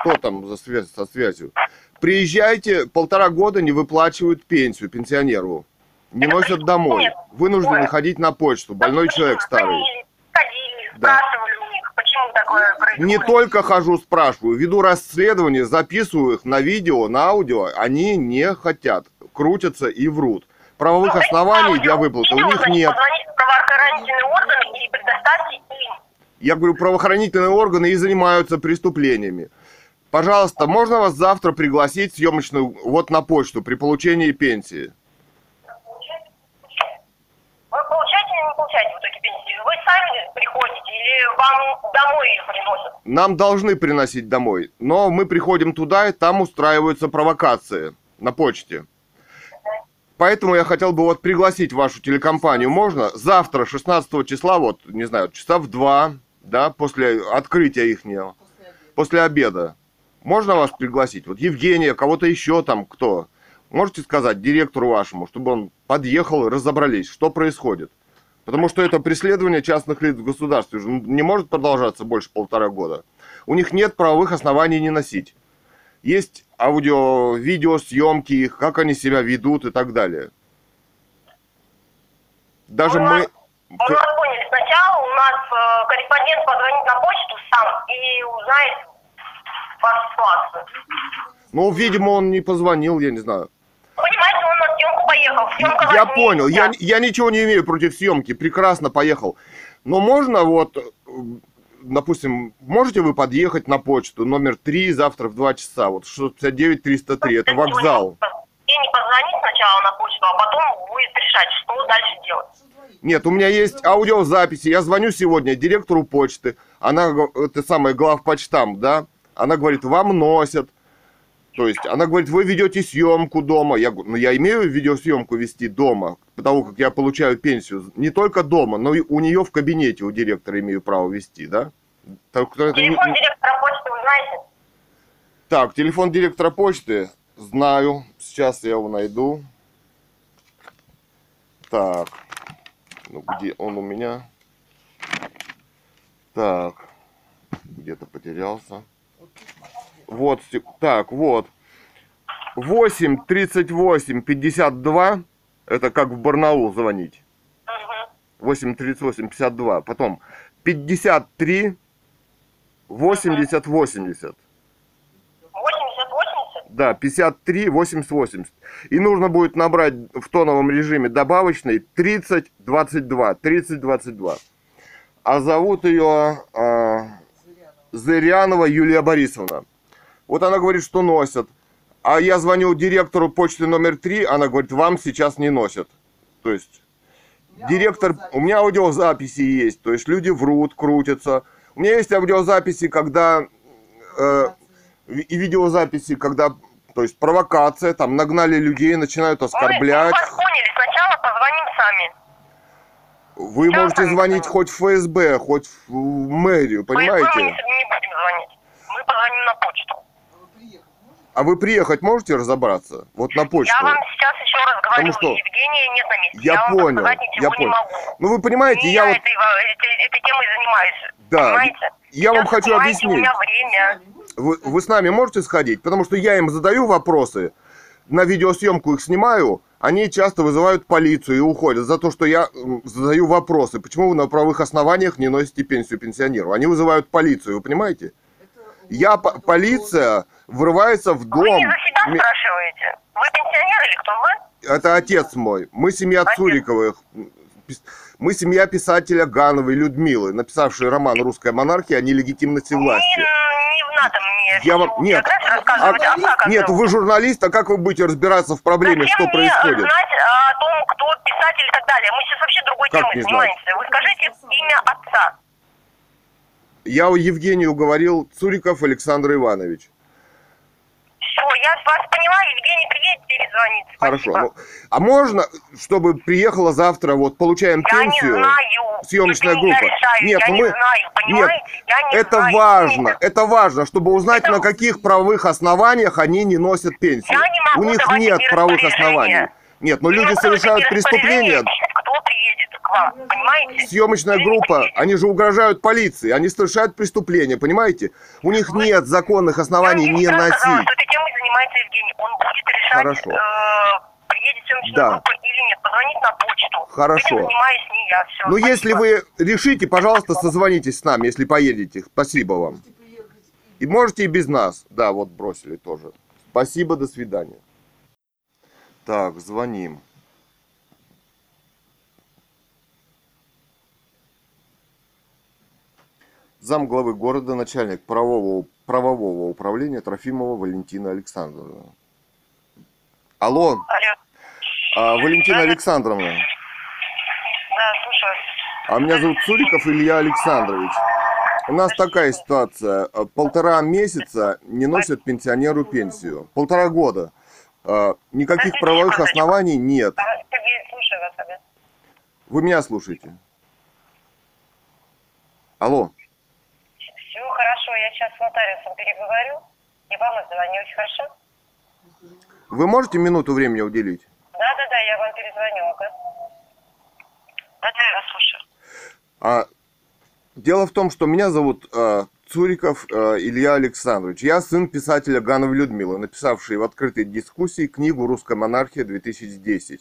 A: Что там за связь со связью? Приезжайте, полтора года не выплачивают пенсию пенсионеру. Не носят домой. Вынуждены ходить на почту. Больной человек старый. Да.
C: Почему такое происходит.
A: Не только хожу, спрашиваю, веду расследование, записываю их на видео, на аудио, они не хотят, крутятся и врут. Правовых
C: Ну,
A: оснований
C: аудио.
A: для выплаты у них нет.
C: Позвоните в правоохранительные органы и предоставьте им.
A: Я говорю, правоохранительные органы и занимаются преступлениями. Пожалуйста, можно вас завтра пригласить съемочную вот на почту при получении пенсии?
C: Вы получаете или не получаете в итоге пенсию? Вы сами приходите или вам домой ее приносят?
A: Нам должны приносить домой, но мы приходим туда, и там устраиваются провокации на почте. Поэтому я хотел бы вот пригласить вашу телекомпанию. Можно завтра, 16 числа, вот, не знаю, часа в два, да, после открытия их, после обеда. Можно вас пригласить? Вот Евгения, кого-то еще там, кто? Можете сказать директору вашему, чтобы он подъехал разобрались, что происходит? Потому что это преследование частных лиц в государстве уже не может продолжаться больше полтора года. У них нет правовых оснований не носить. Есть аудио, видео, съемки их, как они себя ведут и так далее. Даже
C: У
A: мы...
C: нас- Мы вас поняли. Сначала у нас э, корреспондент позвонит на почту сам и узнает вашу ситуацию.
A: Ну, видимо, он не позвонил, я не знаю.
C: Понимаете, он на съемку поехал. Съемка
A: Я понял, я, я ничего не имею против съемки, прекрасно поехал. Но можно вот, допустим, можете вы подъехать на почту номер 3 завтра в 2 часа, вот 659-303, это вокзал.
C: И не позвонить сначала на почту, а потом будет решать, что дальше делать.
A: Нет, у меня есть аудиозаписи, я звоню сегодня директору почты, она, это самое, главпочтам, да, она говорит, вам носят, то есть она говорит, вы ведете съемку дома, я говорю, ну я имею видеосъемку вести дома, потому как я получаю пенсию, не только дома, но и у нее в кабинете, у директора имею право вести, да? Так, что это
C: Телефон директора почты вы знаете?
A: Так, телефон директора почты знаю. Сейчас я его найду. Так. Ну, где он у меня? Так. Где-то потерялся. Вот, так, вот. 8 38 52. Это как в Барнаул звонить.
C: Угу.
A: 838 52. Потом 53 80 80.
C: 80-80?
A: Да, 53 80 80. И нужно будет набрать в тоновом режиме добавочный 30 22. 30 22. А зовут ее а, Зырянова Юлия Борисовна. Вот она говорит, что носят. А я звоню директору почты номер 3, она говорит, вам сейчас не носят. То есть директор, у меня аудиозаписи есть, то есть люди врут, крутятся. У меня есть аудиозаписи, когда э, и видеозаписи, когда, то есть провокация, там нагнали людей, начинают
C: Мы, мы
A: оскорблять.
C: вас поняли, сначала позвоним сами.
A: Вы
C: Сейчас
A: можете звонить хоть в ФСБ, хоть в мэрию,
C: Мы, мы не
A: понимаете?
C: будем звонить. Мы позвоним на почту.
A: А вы приехать можете разобраться? Вот на почту.
C: Я вам сейчас еще раз говорю,
A: Потому что-
C: Евгения нет на месте.
A: Я
C: вам
A: понял, я понял.
C: могу.
A: Ну вы понимаете, я
C: я
A: вот,
C: этой, этой, этой темой занимаюсь.
A: Да,
C: Понимаете?
A: я вам
C: Сейчас,
A: хочу
C: понимаете,
A: объяснить.
C: У меня время.
A: Вы, вы с нами можете сходить? Потому что я им задаю вопросы, на видеосъемку их снимаю, они часто вызывают полицию и уходят за то, что я задаю вопросы. Почему вы на правовых основаниях не носите пенсию пенсионеру? Они вызывают полицию, вы понимаете? Я, по- полиция врывается в дом.
C: Вы не за себя
A: Ми-
C: спрашиваете? Вы пенсионер или кто вы?
A: Это отец мой. Мы семья
C: Отец.
A: Цуриковых. Мы семья писателя Гановой Людмилы, написавшей роман «Русская монархия» о нелегитимности власти.
C: Не, не надо мне
A: Я вам- нет.
B: А-
C: А
A: Нет, вы журналист, а как вы будете разбираться в проблеме,
C: Зачем
A: что
C: мне
A: происходит?
C: знать а, о том, кто писатель и так далее? Мы сейчас вообще другой
A: Как
C: темой
A: знать?
C: занимаемся. Вы скажите имя отца.
A: Я у Евгению говорил Цуриков Александр Иванович.
C: Все, я вас поняла, Евгений приедет, перезвонит.
A: Хорошо. Ну, а можно, чтобы приехала завтра, вот получаем
C: Я не
A: пенсию?
C: знаю.
A: съемочная
C: Это не
A: группа.
C: Я решаю.
A: Нет,
C: я
A: ну
C: не
A: мы-
C: знаю, понимаете? я не
A: Это
C: знаю.
A: важно,
C: Нет,
A: это важно, чтобы узнать,
C: Это-
A: на каких правовых основаниях они не носят пенсию.
C: Я не могу
A: У них нет правовых оснований. Нет, но
C: Вы
A: люди совершают преступления.
C: Кто приедет вам, понимаете?
A: Съемочная группа, они же угрожают полиции, они совершают преступления, понимаете? У них
C: Вы-
A: нет законных оснований
C: Я
A: не
C: вам сказала,
A: носить.
C: что этой темой занимается Евгений. Он будет решать,
A: Хорошо.
C: э, приедет съемочная
A: Да.
C: группа или нет. Позвонить на почту.
A: Хорошо.
C: Этим занимаюсь не я. Все,
A: Ну, если вы решите, пожалуйста, созвонитесь с нами, если поедете. Спасибо вам. И можете и без нас. Да, вот бросили тоже. Спасибо, до свидания. Так, звоним. Зам главы города, начальник правового, правового управления Трофимова Валентина Александровна. Алло,
C: Алло.
A: а, Валентина Александровна,
C: Да, слушаю.
A: а меня зовут Цуриков Илья Александрович. У нас такая ситуация. Э, Полтора месяца не носят пенсионеру пенсию. Полтора года. Э, Никаких правовых оснований нет.
C: А.
A: Вы меня слушаете? Алло.
C: Хорошо, я сейчас с нотариусом переговорю. И вам отзвонюсь, хорошо?
A: Вы можете минуту времени уделить?
C: Да-да-да, я вам перезвоню, ага. Да-да, я вас слушаю.
A: А, дело в том, что меня зовут э, Цуриков э, Илья Александрович. Я сын писателя Гановой Людмилы, написавшей в открытой дискуссии книгу «Русская монархия-2010»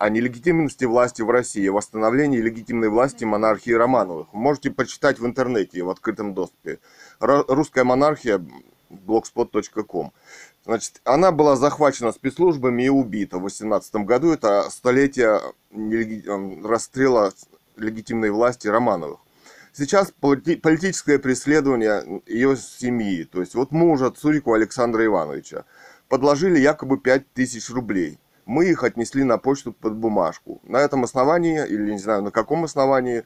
A: о нелегитимности власти в России, о восстановлении легитимной власти монархии Романовых. Вы можете почитать в интернете в открытом доступе. Русская монархия blogspot.com. Значит, она была захвачена спецслужбами и убита в 18 году. Это столетие эм, расстрела легитимной власти Романовых. Сейчас полити- политическое преследование ее семьи, то есть вот мужа Цурику Александра Ивановича, подложили якобы 5000 рублей. Мы их отнесли на почту под бумажку. На этом основании, или не знаю на каком основании,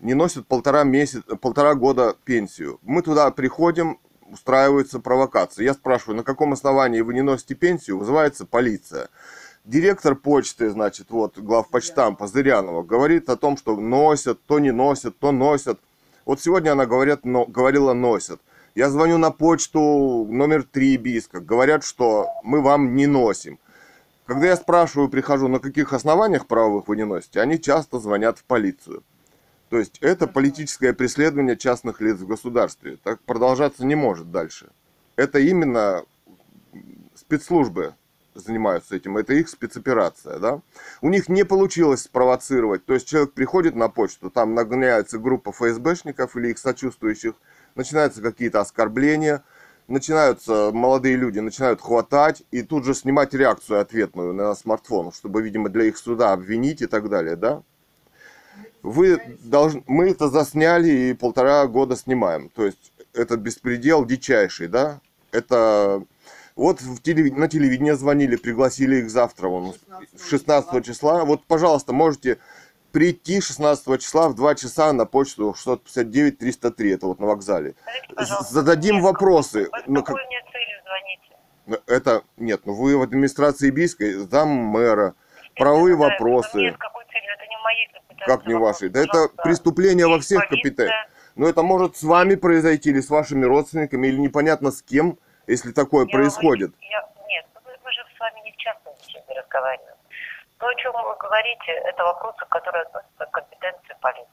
A: не носят полтора, месяца, полтора года пенсию. Мы туда приходим, устраивается провокация. Я спрашиваю, на каком основании вы не носите пенсию? Вызывается полиция. Директор почты, значит, вот, главпочтампа Зырянова, говорит о том, что носят, то не носят, то носят. Вот сегодня она говорят, но, говорила носят. Я звоню на почту номер 3 Биска. Говорят, что мы вам не носим. Когда я спрашиваю, прихожу, на каких основаниях правовых вы не носите, они часто звонят в полицию. То есть это политическое преследование частных лиц в государстве. Так продолжаться не может дальше. Это именно спецслужбы занимаются этим, это их спецоперация, да. У них не получилось спровоцировать, то есть человек приходит на почту, там нагоняется группа ФСБшников или их сочувствующих, начинаются какие-то оскорбления, начинаются молодые люди, начинают хватать и тут же снимать реакцию ответную на смартфон, чтобы, видимо, для их суда обвинить и так далее, да. Вы должны, мы это засняли и полтора года снимаем, то есть это беспредел дичайший, да. Это вот в телев... на телевидение звонили, пригласили их завтра, вон, 16 числа. Вот, пожалуйста, можете прийти 16 числа в 2 часа на почту 659-303, это вот на вокзале.
C: Скажите,
A: Зададим
C: нет,
A: вопросы.
C: Вы с
A: Ну,
C: какой
A: как-
C: мне целью звоните?
A: Это, нет, ну вы в администрации Бийской, зам мэра, правовые
C: Это-
A: вопросы.
C: мне с какой целью? Это не в моей
A: Как не ваши? Да это преступление во всех компетенциях. Но это может с вами произойти или с вашими родственниками, или непонятно с кем, если такое
C: Я
A: происходит.
C: я- нет, ну вы, мы же с вами не в частной беседе разговариваем. То, о чем вы говорите, это вопросы, которые относятся к компетенции полиции.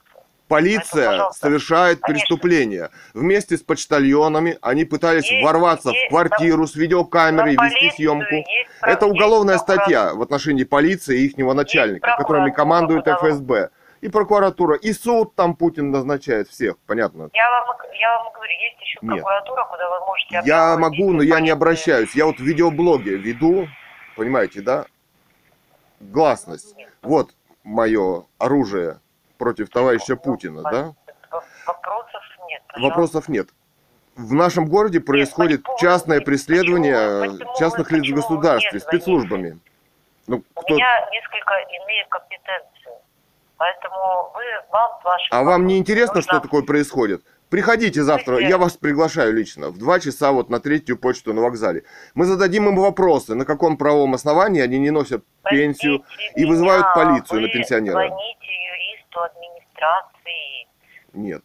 A: Полиция
C: Поэтому,
A: совершает
C: конечно.
A: преступление. Вместе с почтальонами они пытались
C: Есть-
A: ворваться в
C: есть
A: квартиру с видеокамерой, вести съемку.
C: есть
A: Это уголовная
C: есть
A: статья в отношении полиции и ихнего начальника, которыми командует ФСБ. И прокуратура, и суд там Путин назначает всех, понятно?
C: Я вам, я вам говорю, есть еще
A: Нет.
C: прокуратура, куда вы можете
A: Я могу, но я не обращаюсь. Я вот в видеоблоге веду, понимаете, да? Гласность. Вот мое оружие против товарища Путина, да?
C: Вопросов нет. пожалуйста.
A: Вопросов нет. В нашем городе происходит
C: вы-
A: частное преследование
C: почему
A: частных лиц в государстве спецслужбами. Ну,
C: У
A: кто...
C: меня несколько иные компетенции. Поэтому вы, вам с вашим...
A: А вам не интересно,
C: нужно-
A: что такое происходит? Приходите завтра, я вас приглашаю лично, в 2 часа вот на третью почту на вокзале. Мы зададим им вопросы, на каком правовом основании они не носят пенсию
C: Простите
A: и вызывают полицию на пенсионера.
C: звоните юристу администрации.
A: Нет.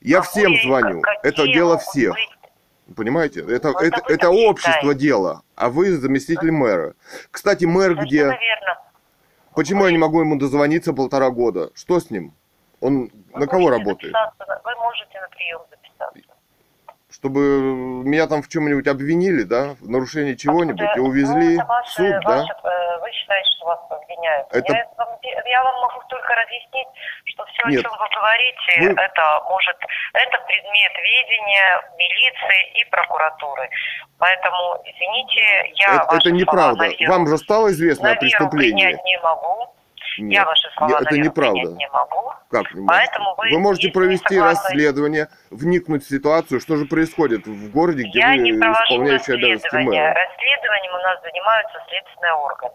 A: Я
C: Какое-
A: всем звоню. Это дело всех.
C: быть-
A: Понимаете? Это,
C: Вот
A: это, это общество
C: считаете.
A: дело, а вы заместитель мэра. Кстати, мэр
C: Совершенно
A: где?
C: верно.
A: Почему я не могу ему дозвониться полтора года? Что с ним? Он
C: Вы
A: на кого работает?
C: Вы можете на прием записаться.
A: Чтобы меня там в чем-нибудь обвинили, да? В нарушении чего-нибудь и
C: Ну,
A: увезли в
C: ваше-
A: суд, да?
C: ваше, э, вы считаете, что вас обвиняют.
A: Это-
C: Я, вам, я вам могу только разъяснить, что все,
A: Нет.
C: о чем вы говорите,
A: Вы-
C: это может, это предмет ведения милиции и прокуратуры. Поэтому, извините, я
A: это, это неправда. Вам же стало известно о преступлении?
C: принять не могу. Я
A: Нет,
C: ваши слова
A: я- это неправда.
C: не могу.
A: Как не
C: Поэтому
A: можете?
C: вы,
A: можете провести расследование, вникнуть в ситуацию, что же происходит в городе, где
C: Я
A: вы
C: не
A: обязанности мэра.
C: Расследованием у нас занимаются следственные органы.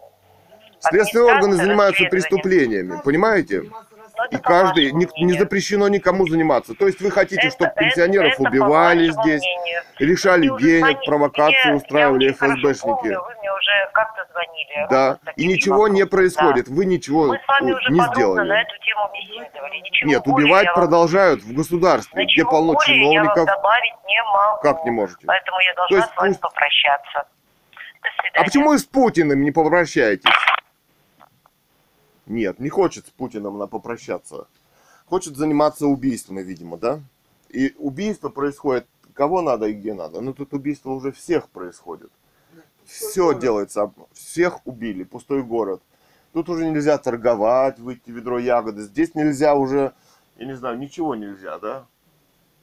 A: Следственные органы занимаются преступлениями, понимаете?
C: Но это
A: И каждый, не, не запрещено никому заниматься. То есть вы хотите,
C: Это-
A: чтобы
C: это-
A: пенсионеров
C: это по
A: убивали здесь,
C: мнению.
A: лишали
C: Вы
A: денег, провокации устраивали
C: я
A: ФСБшники.
C: помню, вы мне уже как-то звонили.
A: Да, и ничего не
C: вопросом,
A: происходит.
C: да.
A: Вы ничего
C: Мы с вами уже
A: не сделали.
C: на эту тему беседовали. Ничего
A: Нет, убивать
C: я вам-
A: продолжают в государстве, где
C: Ничего
A: полно
C: более я вам
A: чиновников.
C: добавить не могу.
A: Как не можете?
C: Поэтому я
A: То
C: должна
A: есть
C: с вами
A: пусть-
C: попрощаться. До свидания.
A: А почему вы с Путиным не попрощаетесь? Нет, не хочет с Путиным на попрощаться. Хочет заниматься убийствами, видимо, да? И убийство происходит кого надо и где надо. Ну тут убийство уже всех происходит. Все делается, всех убили, пустой город. Тут уже нельзя торговать, выйти ведро ягоды. Здесь нельзя уже, я не знаю, ничего нельзя, да?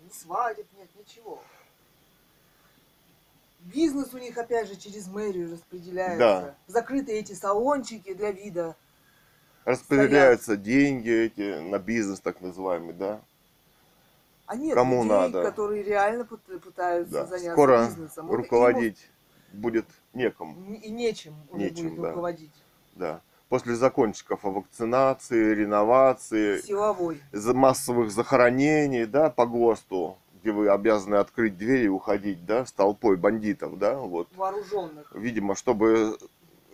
B: Ни свадеб нет, ничего. Бизнес у них, опять же, через мэрию распределяется.
A: Да.
B: Закрыты эти салончики для вида.
A: Распределяются деньги эти на бизнес, так называемый, да?
B: А нет
A: Кому
B: людей,
A: надо?
B: которые реально пыт- пытаются
A: Да.
B: заняться
A: Скоро
B: бизнесом.
A: Руководить будет некому.
B: И нечем
A: Нечем,
B: будет
A: да.
B: руководить.
A: Да. После закончиков о вакцинации, реновации,
B: Силовой.
A: массовых захоронений, да, по ГОСТу, где вы обязаны открыть дверь и уходить, да, с толпой бандитов, да, вот.
B: Вооруженных.
A: Видимо, чтобы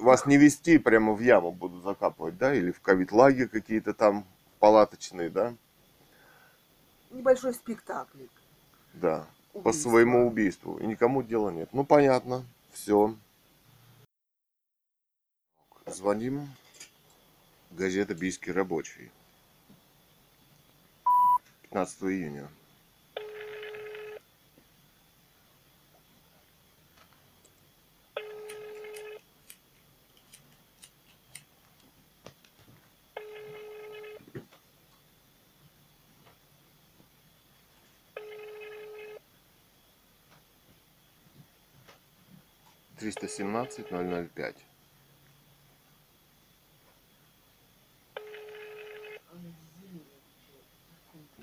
A: вас не вести, прямо в яму будут закапывать, да, или в ковид-лагерь какие-то там палаточные, да,
B: Небольшой спектакль.
A: да, по
B: Убийство.
A: своему убийству. И никому дела нет. Ну, понятно, все. Звоним. Газета «Бийский рабочий». 15 июня. 317 005.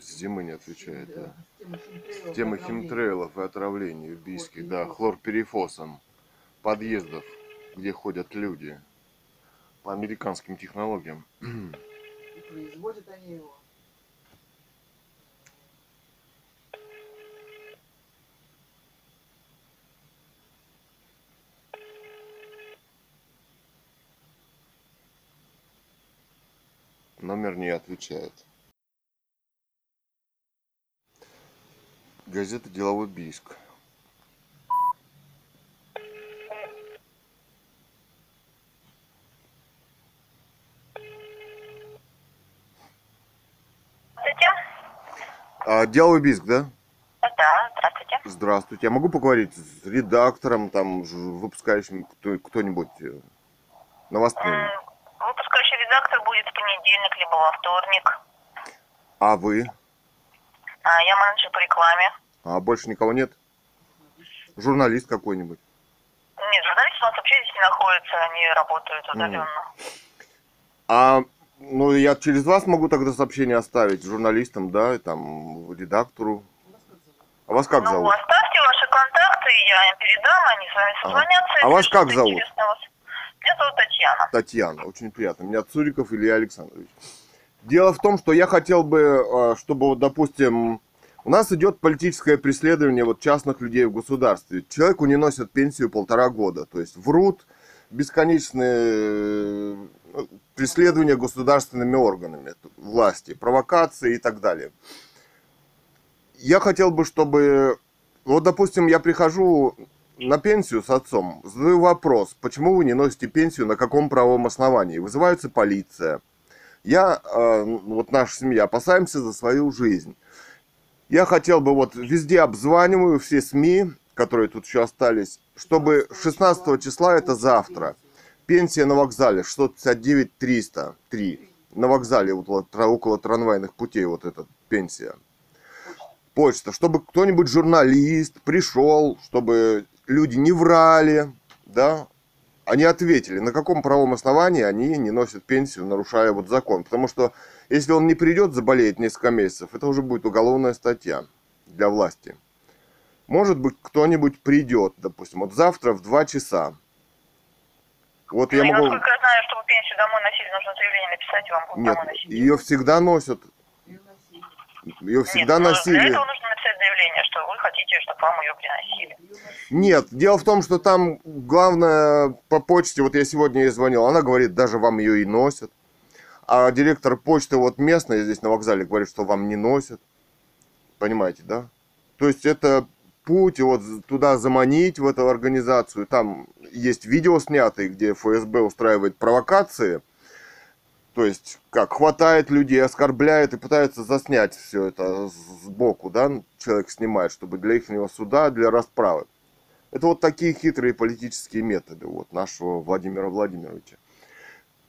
A: С зимы не отвечает, да. С темы химтрейлов и отравлений в Бийске, да, хлорперифосом подъездов, где ходят люди по американским технологиям.
B: И производят они его.
A: Номер не отвечает. Газета «Деловой Бийск». А, «Деловой Бийск», да?
C: Да, здравствуйте.
A: Здравствуйте. Я могу поговорить с редактором, там, выпускающим кто- кто-нибудь э, новостным?
C: М, Выпускающий редактор будет в либо во вторник.
A: А вы?
C: А, я менеджер по рекламе.
A: А больше никого нет? Журналист какой-нибудь?
C: Нет, журналисты у нас вообще здесь не находятся, они работают удаленно.
A: А, ну, я через вас могу тогда сообщение оставить журналистам, да, и там, редактору. А вас как
C: ну,
A: зовут?
C: оставьте ваши контакты, я им передам, они с вами созвонятся.
A: А
C: если
A: вас как зовут?
C: вас. Меня зовут Татьяна.
A: Татьяна, очень приятно. Меня Цуриков Илья Александрович. Дело в том, что я хотел бы, э, чтобы, вот, допустим, у нас идет политическое преследование вот частных людей в государстве. Человеку не носят пенсию полтора года. То есть врут бесконечные э, преследования государственными органами власти, провокации и так далее. Я хотел бы, чтобы, вот, допустим, я прихожу на пенсию с отцом, задаю вопрос, почему вы не носите пенсию, на каком правом основании? Вызывается полиция. Я, э, вот наша семья, опасаемся за свою жизнь. Я хотел бы вот везде обзваниваю все СМИ, которые тут еще остались, чтобы 16 числа, это завтра, пенсия на вокзале 659 303. На вокзале вот, около трамвайных путей вот эта пенсия. Почта, чтобы кто-нибудь журналист пришел, чтобы люди не врали, да, они ответили, на каком правом основании они не носят пенсию, нарушая вот закон. Потому что если он не придет, заболеет несколько месяцев, это уже будет уголовная статья для власти. Может быть, кто-нибудь придет, допустим, вот завтра в 2 часа. Вот я
C: Ну, и
A: могу...
C: насколько я знаю, чтобы пенсию домой носили, нужно заявление написать, и вам будут
A: Нет,
C: домой носить.
A: ее всегда носят. Ее всегда
C: Нет, ну,
A: носили.
C: Для этого нужно написать заявление, что вы хотите, чтобы вам ее приносили.
A: Нет, дело в том, что там главное по почте, вот я сегодня ей звонил, она говорит, даже вам ее и носят. А директор почты вот местный здесь на вокзале говорит, что вам не носят. Понимаете, да? То есть это путь вот туда заманить, в эту организацию. Там есть видео снятые, где ФСБ устраивает провокации. То есть, как хватает людей, оскорбляет и пытается заснять все это сбоку, да, человек снимает, чтобы для их суда, для расправы. Это вот такие хитрые политические методы вот нашего Владимира Владимировича.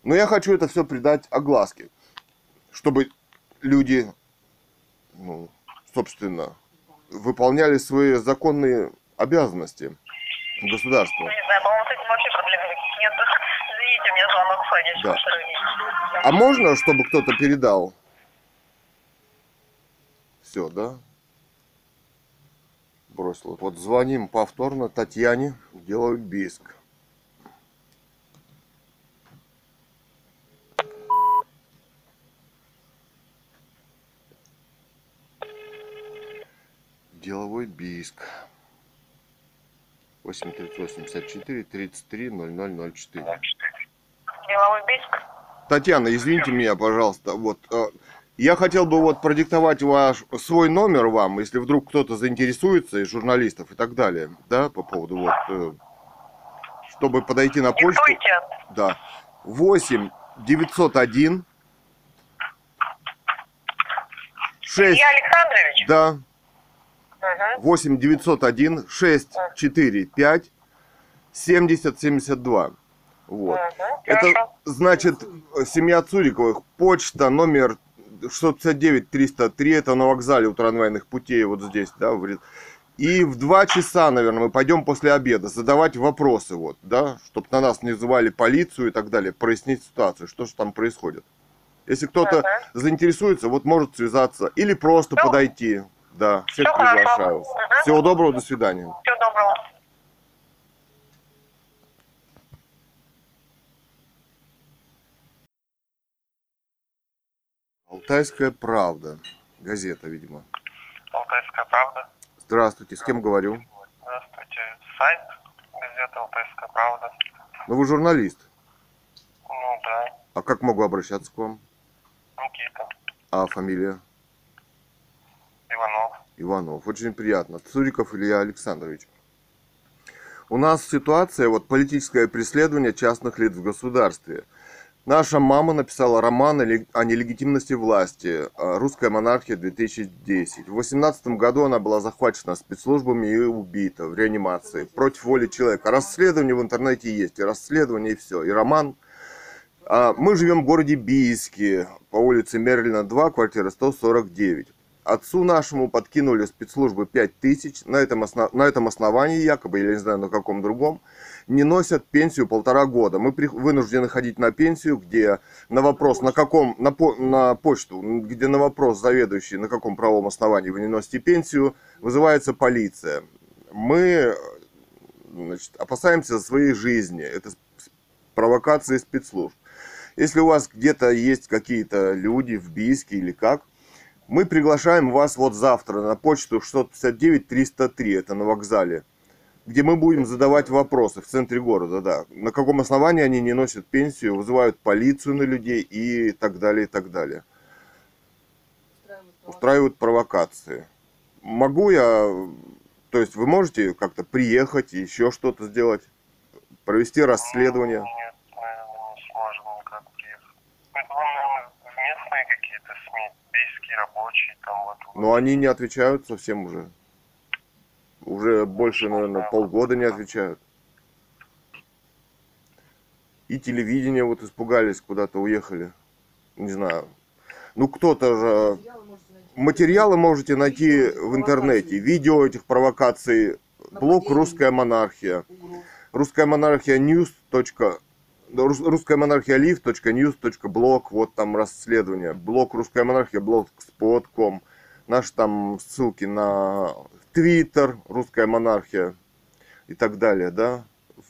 A: Но я хочу это все придать огласке, чтобы люди, ну, собственно, выполняли свои законные обязанности государства.
C: Ну, не знаю, по-моему, с этим вообще проблем никаких нет.
A: Да. А можно, чтобы кто-то передал? Все, да? Бросил. Вот звоним повторно Татьяне, делают биск. Деловой биск. 83854 33 0004.
C: Деловой биск.
A: Татьяна, извините меня, пожалуйста. Вот э, я хотел бы вот продиктовать ваш свой номер вам, если вдруг кто-то заинтересуется из журналистов и так далее, да, по поводу вот, э, чтобы подойти на почту.
C: Диктуйте.
A: Да. 8 901 6,
C: Илья Александрович?
A: да,
C: Угу.
A: 8 901 6 4 5 70 72. Вот. Это значит э, семья Цуриковых, почта номер 659 303, это на вокзале у трамвайных путей, вот здесь, да, в И в два часа, наверное, мы пойдем после обеда задавать вопросы, вот, да, чтобы на нас не вызывали полицию и так далее, прояснить ситуацию, что же там происходит. Если кто-то
C: Мгм.
A: заинтересуется, вот может связаться или просто
C: Ну,
A: подойти. Да, всех
C: хорошо.
A: приглашаю.
C: Мгм.
A: Всего доброго, до свидания.
C: Всего доброго.
A: Алтайская правда. Газета, видимо.
F: Алтайская правда.
A: Здравствуйте, с кем говорю?
F: Здравствуйте. Сайт газеты Алтайская правда.
A: Ну вы журналист.
F: Ну да,
A: А как могу обращаться к вам?
F: Никита.
A: А фамилия?
F: Иванов.
A: Иванов. Очень приятно. Цуриков Илья Александрович. У нас ситуация, вот политическое преследование частных лиц в государстве. Наша мама написала роман о лег- о нелегитимности власти а, «Русская монархия 2010». В 18 году она была захвачена спецслужбами и убита в реанимации против воли человека. Расследование в интернете есть, и расследование, и все. И роман а, Мы живем в городе Бийске, по улице Мерлина 2, квартира 149. Отцу нашему подкинули спецслужбы 5 тысяч. На этом, осно- на этом основании, якобы, я не знаю на каком другом, не носят пенсию полтора года. Мы при- вынуждены ходить на пенсию, где на вопрос, на каком, на, по- на почту, где на вопрос заведующий, на каком правом основании вы не носите пенсию, вызывается полиция. Мы значит, опасаемся за своей жизни. Это провокации спецслужб. Если у вас где-то есть какие-то люди в Бийске или как, мы приглашаем вас вот завтра на почту 659-303, это на вокзале, где мы будем задавать вопросы в центре города, да. На каком основании они не носят пенсию, вызывают полицию на людей и так далее, и так далее. Устраивают провокации. Могу я, то есть вы можете как-то приехать, еще что-то сделать, провести расследование?
F: Нет, наверное, не сможем никак приехать. Это вам, наверное, местные какие-то СМИ, бийские рабочие, там вот.
A: Но они не отвечают совсем уже. Уже больше, наверное, полгода не отвечают. И телевидение вот испугались, куда-то уехали. Не знаю. Ну, кто-то же... Материалы можете найти в интернете. Видео этих провокаций. Блог «Русская монархия». Русская монархия news. Русская монархия live.news.blog. Вот там расследование. Блог «Русская монархия», blogspot.com. Наши там ссылки на Твиттер, «Русская монархия» и так далее, да.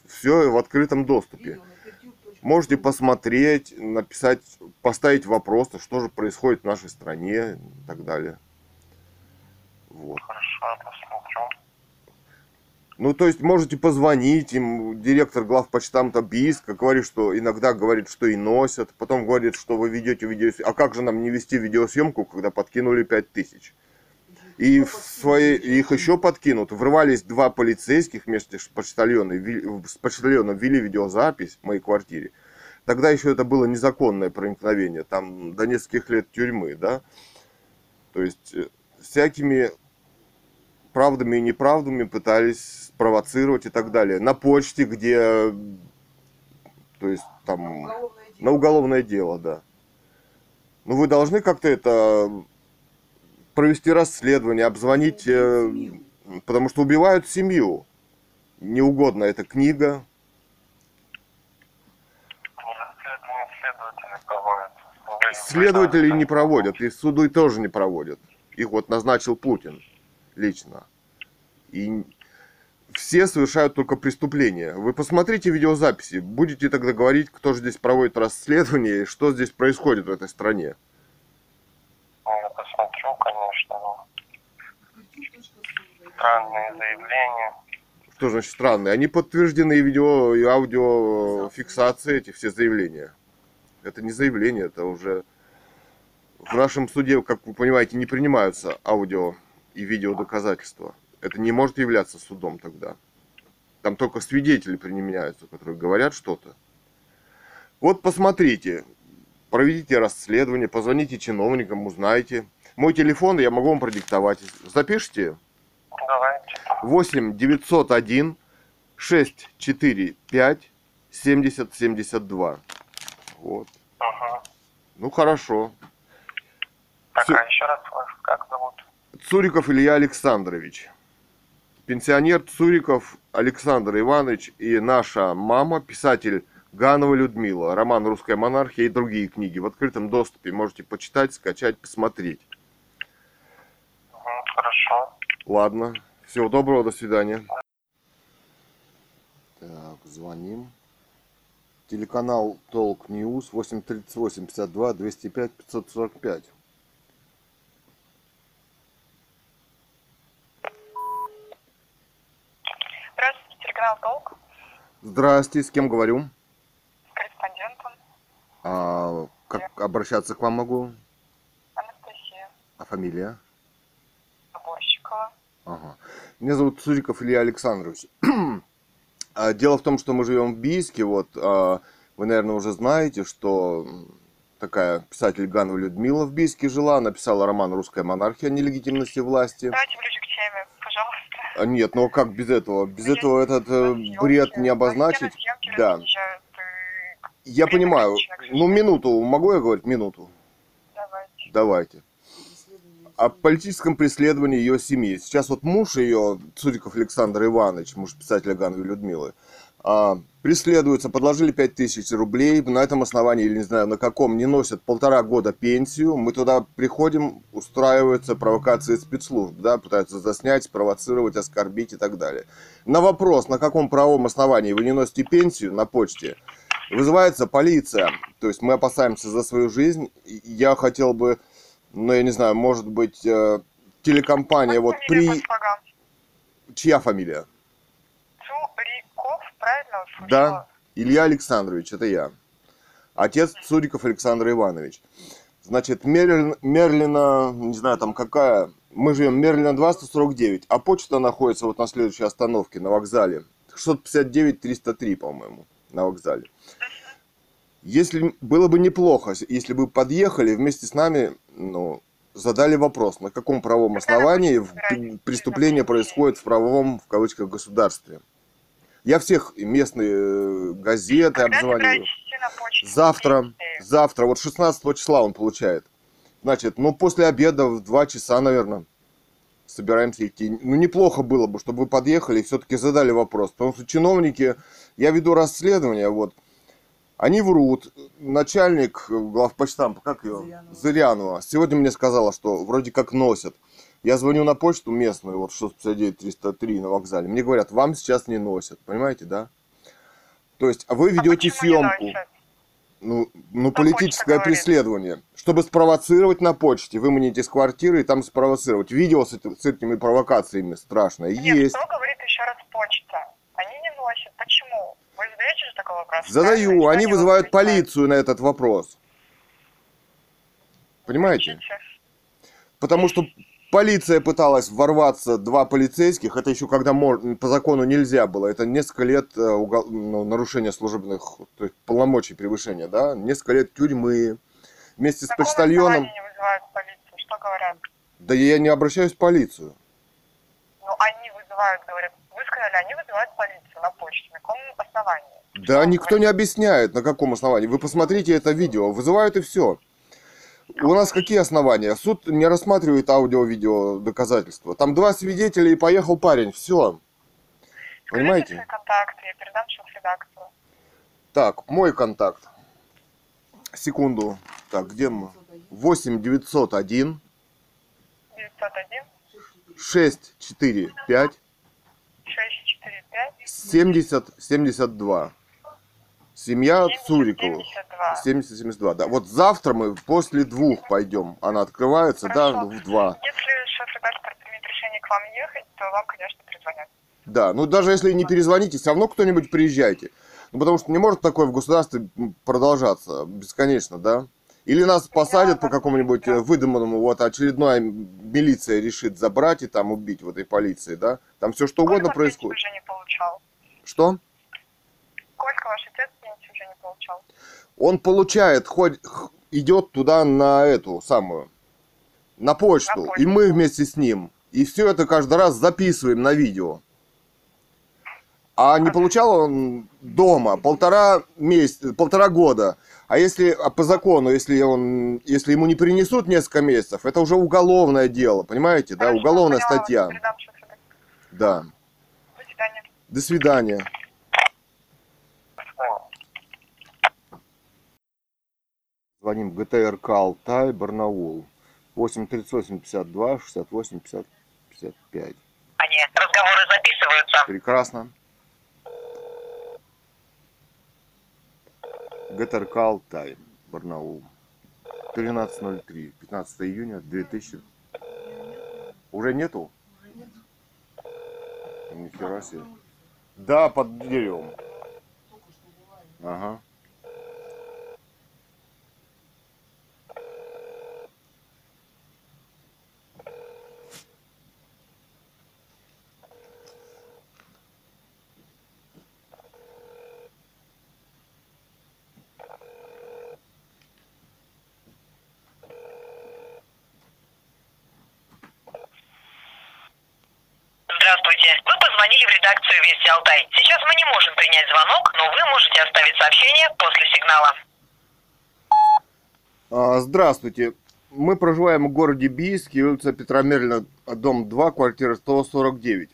A: Все в открытом доступе. Можете посмотреть, написать, поставить вопросы, что же происходит в нашей стране и так далее. Вот.
F: Хорошо, я посмотрю.
A: Ну, то есть можете позвонить им, директор главпочтамта Бийска говорит, что иногда говорит, что и носят, потом говорит, что вы ведете видеосъемку. А как же нам не вести видеосъемку, когда подкинули 5000? И в свои, их еще подкинут. Врывались два полицейских вместе с почтальоном, с почтальоном вели видеозапись в моей квартире. Тогда еще это было незаконное проникновение, там до нескольких лет тюрьмы, да. То есть э, всякими правдами и неправдами пытались спровоцировать и так далее. На почте, где, то есть там, на уголовное дело, да. Ну вы должны как-то это провести расследование, обзвонить, э, потому что убивают семью. Неугодно эта книга.
F: Следователи
A: не проводят, и суды тоже не проводят. Их вот назначил Путин лично. И все совершают только преступления. Вы посмотрите видеозаписи, будете тогда говорить, кто же здесь проводит расследование и что здесь происходит в этой стране.
F: Ну, Я посмотрю, конечно, но странные заявления.
A: Что значит странные? Они подтверждены видео, и аудиофиксации, эти все заявления. Это не заявление, это уже в нашем суде, как вы понимаете, не принимаются аудио и видео доказательства. Это не может являться судом тогда. Там только свидетели применяются, которые говорят что-то. Вот посмотрите, проведите расследование, позвоните чиновникам, узнайте. Мой телефон я могу вам продиктовать. Запишите.
F: Давайте.
A: 8 901 645 70 72. Вот.
F: Ага.
A: Ну хорошо.
F: Так,
A: Всё.
F: а еще раз вас как зовут?
A: Цуриков Илья Александрович. пенсионер Цуриков Александр Иванович и наша мама, писатель Ганова Людмила, роман «Русская монархия» и другие книги в открытом доступе. Можете почитать, скачать, посмотреть.
F: Хорошо.
A: Ладно. Всего доброго, до свидания. Так, звоним. Телеканал Толк News 838 52 205 545.
C: Здравствуйте, телеканал Толк.
A: Здрасте, с кем говорю?
C: С корреспондентом
A: А, как обращаться к вам могу?
C: Анастасия
A: А фамилия?
C: Наборщикова.
A: Ага. Меня зовут Цуриков Илья Александрович. А, Дело в том, что мы живем в Бийске. Вот а, вы, наверное, уже знаете, что такая писатель Ганова Людмила в Бийске жила, написала роман «Русская монархия. Нелегитимности власти».
C: Давайте ближе к теме, пожалуйста.
A: А, Нет, ну как без этого? Без
C: Ну,
A: этого этот э,
C: Съемки,
A: бред не обозначить. Да.
C: и
A: Я понимаю. Ну, минуту. Могу я говорить? Минуту.
C: Давайте.
A: Давайте. О политическом преследовании ее семьи. Сейчас вот муж ее, Цуриков Александр Иванович, муж писателя Гановой Людмилы, а, преследуется, подложили 5000 рублей, на этом основании, или не знаю на каком, не носят полтора года пенсию, мы туда приходим, устраиваются провокации спецслужб, да, пытаются заснять, спровоцировать, оскорбить и так далее. На вопрос, на каком правом основании вы не носите пенсию на почте, вызывается полиция, то есть мы опасаемся за свою жизнь, я хотел бы, ну я не знаю, может быть, э, телекомпания вот
C: Фамилия
A: при... Чья фамилия?
C: Цуриков, правильно услышала?
A: Да, Илья Александрович, это я. Отец Цуриков Александр Иванович. Значит, Мерлин, Мерлина, не знаю там какая, мы живем Мерлина 2, 149, а почта находится вот на следующей остановке, на вокзале. 659-303, по-моему, на вокзале. Если было бы неплохо, если бы подъехали вместе с нами, ну, задали вопрос, на каком правом основании преступление происходит в правовом, в кавычках, государстве. Я всех местные э, газеты
C: Когда
A: обзваниваю. Завтра, завтра, вот 16 числа он получает. Значит, ну после обеда в 2 часа, наверное, собираемся идти. Ну неплохо было бы, чтобы вы подъехали и все-таки задали вопрос. Потому что чиновники, я веду расследование, вот, они врут. Начальник э, главпочтампа, как ее?
B: Зырянова.
A: Зырянова. Сегодня мне сказала, что вроде как носят. Я звоню на почту местную, вот 659-303 на вокзале. Мне говорят, вам сейчас не носят. Понимаете, да? То есть, а вы
C: А
A: ведете
C: не
A: съемку. Ну, ну политическое
C: говорит.
A: преследование. Чтобы спровоцировать на почте, выманить из квартиры и там спровоцировать. Видео с, с этими провокациями страшное
C: Нет,
A: есть.
C: кто говорит еще раз почта? Они не носят. Почему? Вы задаете же такой вопрос?
A: Задаю,
C: правильно?
A: они вызывают полицию на этот вопрос. Понимаете? Потому что полиция пыталась ворваться, два полицейских, это еще когда по закону нельзя было, это несколько лет э, угол- ну, нарушения служебных то есть полномочий превышения, да, несколько лет тюрьмы. Вместе с
C: На каком
A: почтальоном,
C: не вызывают полицию? Что говорят?
A: да я не обращаюсь в полицию.
C: Ну, они вызывают, говорят. Вы сказали, они вызывают полицию на почту. На каком основании?
A: Да никто не объясняет, на каком основании. Вы посмотрите это видео, вызывают и все. У нас какие основания? Суд не рассматривает аудио-видео доказательства. Там два свидетеля и поехал парень, все.
C: Скажите
A: Понимаете?
C: свои контакты, я передам редактору.
A: Так, мой контакт. Секунду. Так, где мы? 8 901
C: 901
A: 645
C: 645
A: 70 72. Семья Цуриковых.
C: 72.
A: 70-72, да. Вот завтра мы после двух пойдем. Она открывается, да,
C: Хорошо.
A: в два.
C: Если шеф-редактор примет решение к вам ехать, то вам, конечно, перезвонят.
A: Да, ну даже если не перезвоните, все равно кто-нибудь приезжайте. Ну потому что не может такое в государстве продолжаться бесконечно, да? Или нас посадят по какому-нибудь э, выдуманному, вот очередная милиция решит забрать и там убить в этой полиции, да? Там все что угодно
C: Сколько
A: происходит.
C: пенсии уже не получал?
A: Что?
C: Сколько ваш отец получал?
A: Он получает, хоть идет туда на эту самую, на почту,
C: На
A: и мы вместе с ним. И все это каждый раз записываем на видео. А не получал он дома полтора месяца, полтора года. А если а по закону, если он, если ему не принесут несколько месяцев, это уже уголовное дело, понимаете, да, уголовная статья. Да. До свидания.
F: До свидания.
A: Звоним ГТРК Алтай, Барнаул. 8 38 52 68 50 55.
G: Они разговоры записываются.
A: Прекрасно. ГТРК Алтай, Барнаул. 13.03, 15 июня 2000. Уже нету? Нихера себе. Да, под деревом. Ага.
G: Здравствуйте. Вы позвонили в Вести Алтай. Сейчас мы не можем принять звонок, но вы можете оставить сообщение после сигнала.
A: А, Здравствуйте. Мы проживаем в городе Бийске, улица Петра Мерлина, дом 2, квартира 149.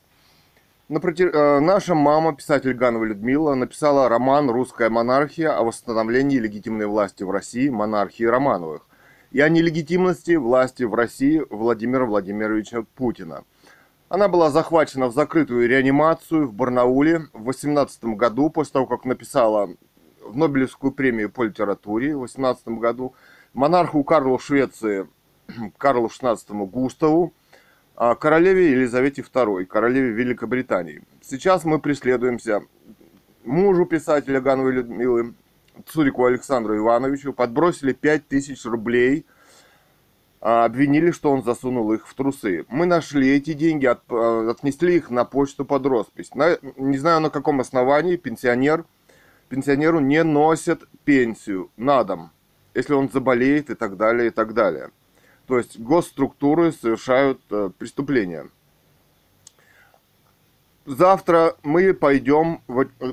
A: Напроти- э, Наша мама, писатель Ганова Людмила, написала роман «Русская монархия» о восстановлении легитимной власти в России монархии Романовых и о нелегитимности власти в России Владимира Владимировича Путина. Она была захвачена в закрытую реанимацию в Барнауле в 18 году, после того, как написала в Нобелевскую премию по литературе в 18 году монарху Карлу Швеции, Карлу XVI Густаву, а королеве Елизавете II, королеве Великобритании. Сейчас мы преследуемся мужу писателя Гановой Людмилы, Цурику Александру Ивановичу, подбросили 5000 рублей, обвинили, что он засунул их в трусы. Мы нашли эти деньги, от- а, отнесли их на почту под роспись. На- не знаю на каком основании пенсионер, пенсионеру не носят пенсию на дом, если он заболеет и так далее, и так далее. То есть госструктуры совершают э, преступления. Завтра мы пойдем,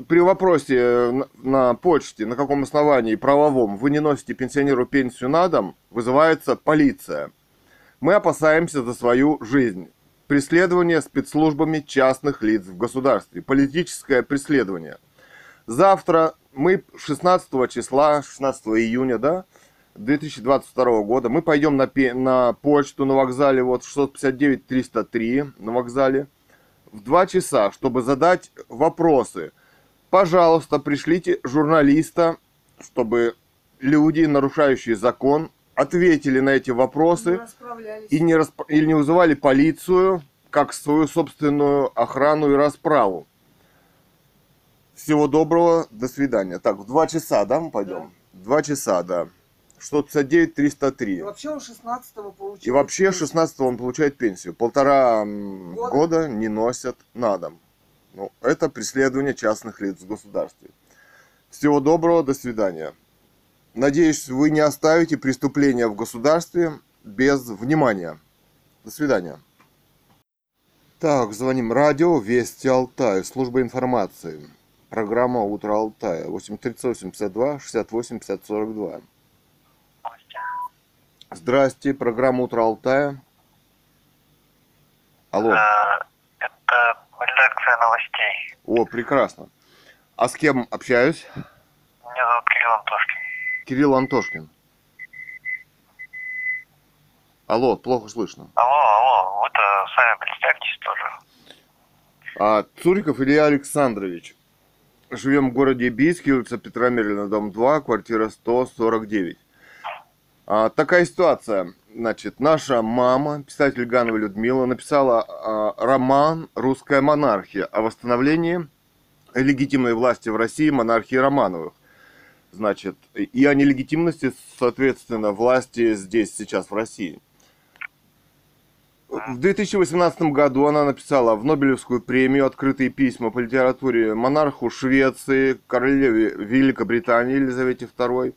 A: при вопросе э, на, на почте, на каком основании правовом вы не носите пенсионеру пенсию на дом, вызывается полиция. Мы опасаемся за свою жизнь. Преследование спецслужбами частных лиц в государстве. Политическое преследование. Завтра мы 16 числа, 16 июня, да, 2022 года, мы пойдем на, на почту на вокзале, вот 659-303 на вокзале, в 2 часа, чтобы задать вопросы. Пожалуйста, пришлите журналиста, чтобы люди, нарушающие закон, ответили на эти вопросы
B: расправлялись.
A: и не, расп- или не вызывали полицию как свою собственную охрану и расправу. Всего доброго, до свидания. Так, в два часа, да, мы пойдем? Два часа, да. 659
B: И
A: 303.
B: вообще он 16-го получил.
A: И вообще 16 он получает пенсию. Полтора
B: Года.
A: года не носят на дом. Ну, это преследование частных лиц в государстве. Всего доброго, до свидания. Надеюсь, вы не оставите преступления в государстве без внимания. До свидания. Так, звоним. Радио Вести Алтай. Служба информации. Программа Утро Алтая. 83852 68 50 42. Здрасте, программа Утро Алтая. Алло.
F: Э, Это редакция новостей.
A: О, прекрасно. А с кем общаюсь?
F: Меня зовут Кирилл Антошкин.
A: Кирилл Антошкин. Алло, плохо слышно.
F: Алло, алло, вы-то сами представьтесь тоже.
A: А, Цуриков Илья Александрович. Живем в городе Бийске, улица Петра Мерлина, дом 2, квартира 149. А, такая ситуация. Значит, наша мама, писатель Ганова Людмила, написала а, роман «Русская монархия» о восстановлении легитимной власти в России монархии Романовых. Значит, и о нелегитимности, соответственно, власти здесь, сейчас, в России. В 2018 году она написала в Нобелевскую премию открытые письма по литературе монарху Швеции, королеве Великобритании Елизавете II.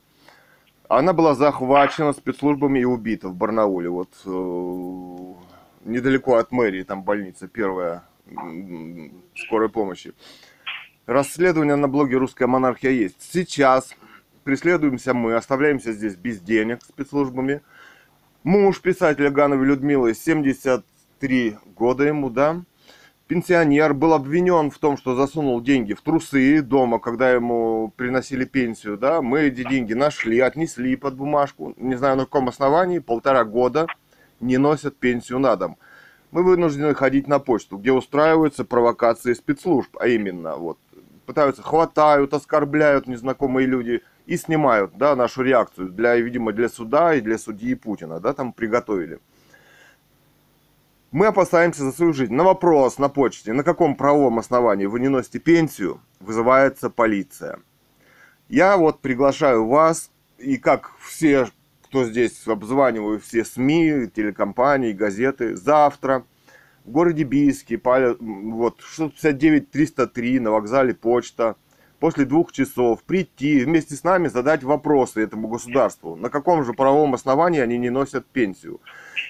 A: Она была захвачена спецслужбами и убита в Барнауле, вот э, недалеко от мэрии, там больница первая скорой помощи. Расследование на блоге «Русская монархия» есть. Сейчас преследуемся мы, оставляемся здесь без денег спецслужбами. Муж писателя Гановой Людмилы, 73 года ему, да, пенсионер был обвинен в том, что засунул деньги в трусы дома, когда ему приносили пенсию, да, мы эти деньги нашли, отнесли под бумажку, не знаю на каком основании, полтора года не носят пенсию на дом. Мы вынуждены ходить на почту, где устраиваются провокации спецслужб, а именно, вот, пытаются, хватают, оскорбляют незнакомые люди и снимают, да, нашу реакцию для, видимо, для суда и для судьи Путина, да, там приготовили. Мы опасаемся за свою жизнь. На вопрос на почте, на каком правовом основании вы не носите пенсию, вызывается полиция. Я вот приглашаю вас, и как все, кто здесь обзваниваю, все СМИ, телекомпании, газеты, завтра в городе Бийске, вот 659-303 на вокзале почта, после двух часов прийти вместе с нами задать вопросы этому государству. На каком же правовом основании они не носят пенсию?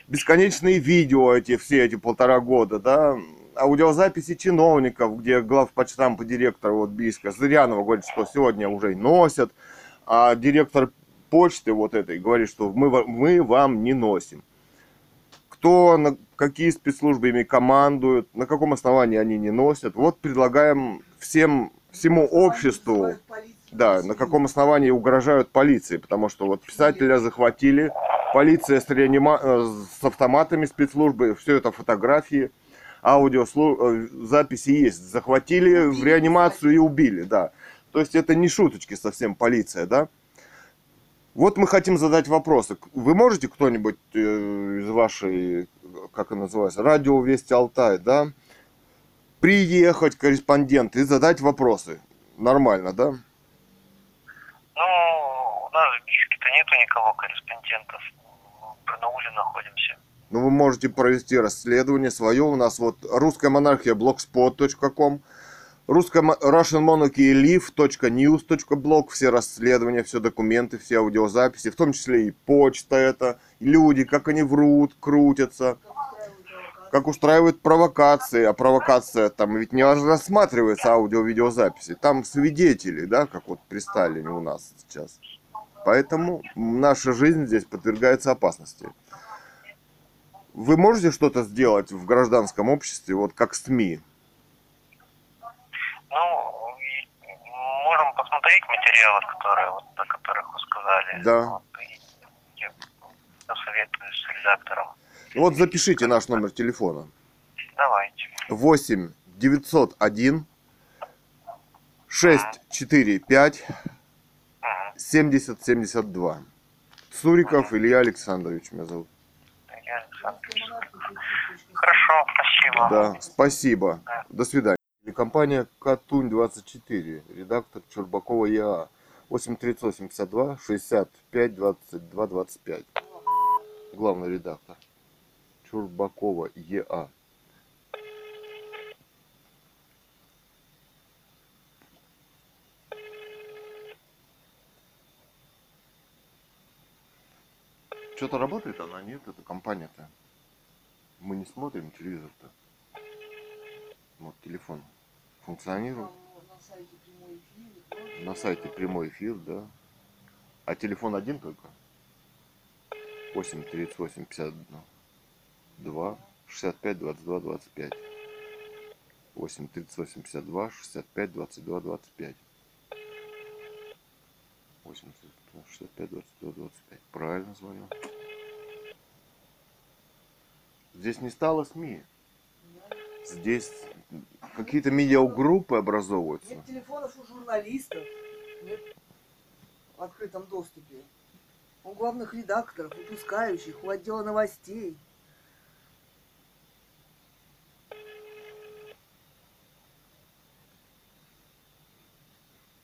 A: Бесконечные видео эти, все эти полтора года, да, аудиозаписи чиновников, где главпочтам по директору вот Бийска Зырянова говорит, что сегодня уже носят, а директор почты вот этой говорит, что мы, мы вам не носим. Кто, на какие спецслужбы ими командуют, на каком основании они не носят. Вот предлагаем всем, всему обществу, да, на каком основании угрожают полиции, потому что вот писателя захватили, полиция с, реанима... Э, с автоматами спецслужбы, все это фотографии, аудио, э, записи есть. Захватили в реанимацию и убили, да. То есть это не шуточки совсем полиция, да. Вот мы хотим задать вопросы. Вы можете кто-нибудь э, из вашей, как это называется, радио Вести Алтай, да, приехать, корреспондент, и задать вопросы? Нормально, да?
F: Ну, у нас в Бийске-то нету никого корреспондентов в Барнауле находимся.
A: Ну, вы можете провести расследование свое. У нас вот русская монархия blogspot.com, русская Russian Monarchy live.news.blog, все расследования, все документы, все аудиозаписи, в том числе и почта это, люди, как они врут, крутятся, как устраивают провокации, а провокация там ведь не рассматривается аудио-видеозаписи, там свидетели, да, как вот при Сталине у нас сейчас. Поэтому наша жизнь здесь подвергается опасности. Вы можете что-то сделать в гражданском обществе, вот как СМИ?
F: Ну, можем посмотреть материалы, которые, вот, о которых вы сказали.
A: Да.
F: Вот, я посоветую с редактором.
A: Вот запишите наш номер телефона.
F: Давайте.
A: 8 901 645 7072. Цуриков Илья Александрович меня зовут.
F: Илья Александрович. Хорошо, спасибо.
A: Да, спасибо. До свидания. Компания Катунь 24, редактор Чурбакова ЯА. 83852 65 22 25. Главный редактор. Чурбакова ЕА. Что-то работает она? Нет, это компания-то. Мы не смотрим телевизор-то. Вот телефон функционирует. На сайте прямой эфир, да. А телефон один только? 8 38 52 65 22 25. 8 38 52 65 22 25. 8 65 22 25. Правильно звоню. Здесь не стало СМИ. Здесь какие-то медиагруппы образовываются.
B: Нет телефонов у журналистов. Нет в открытом доступе. У главных редакторов, выпускающих, у отдела новостей.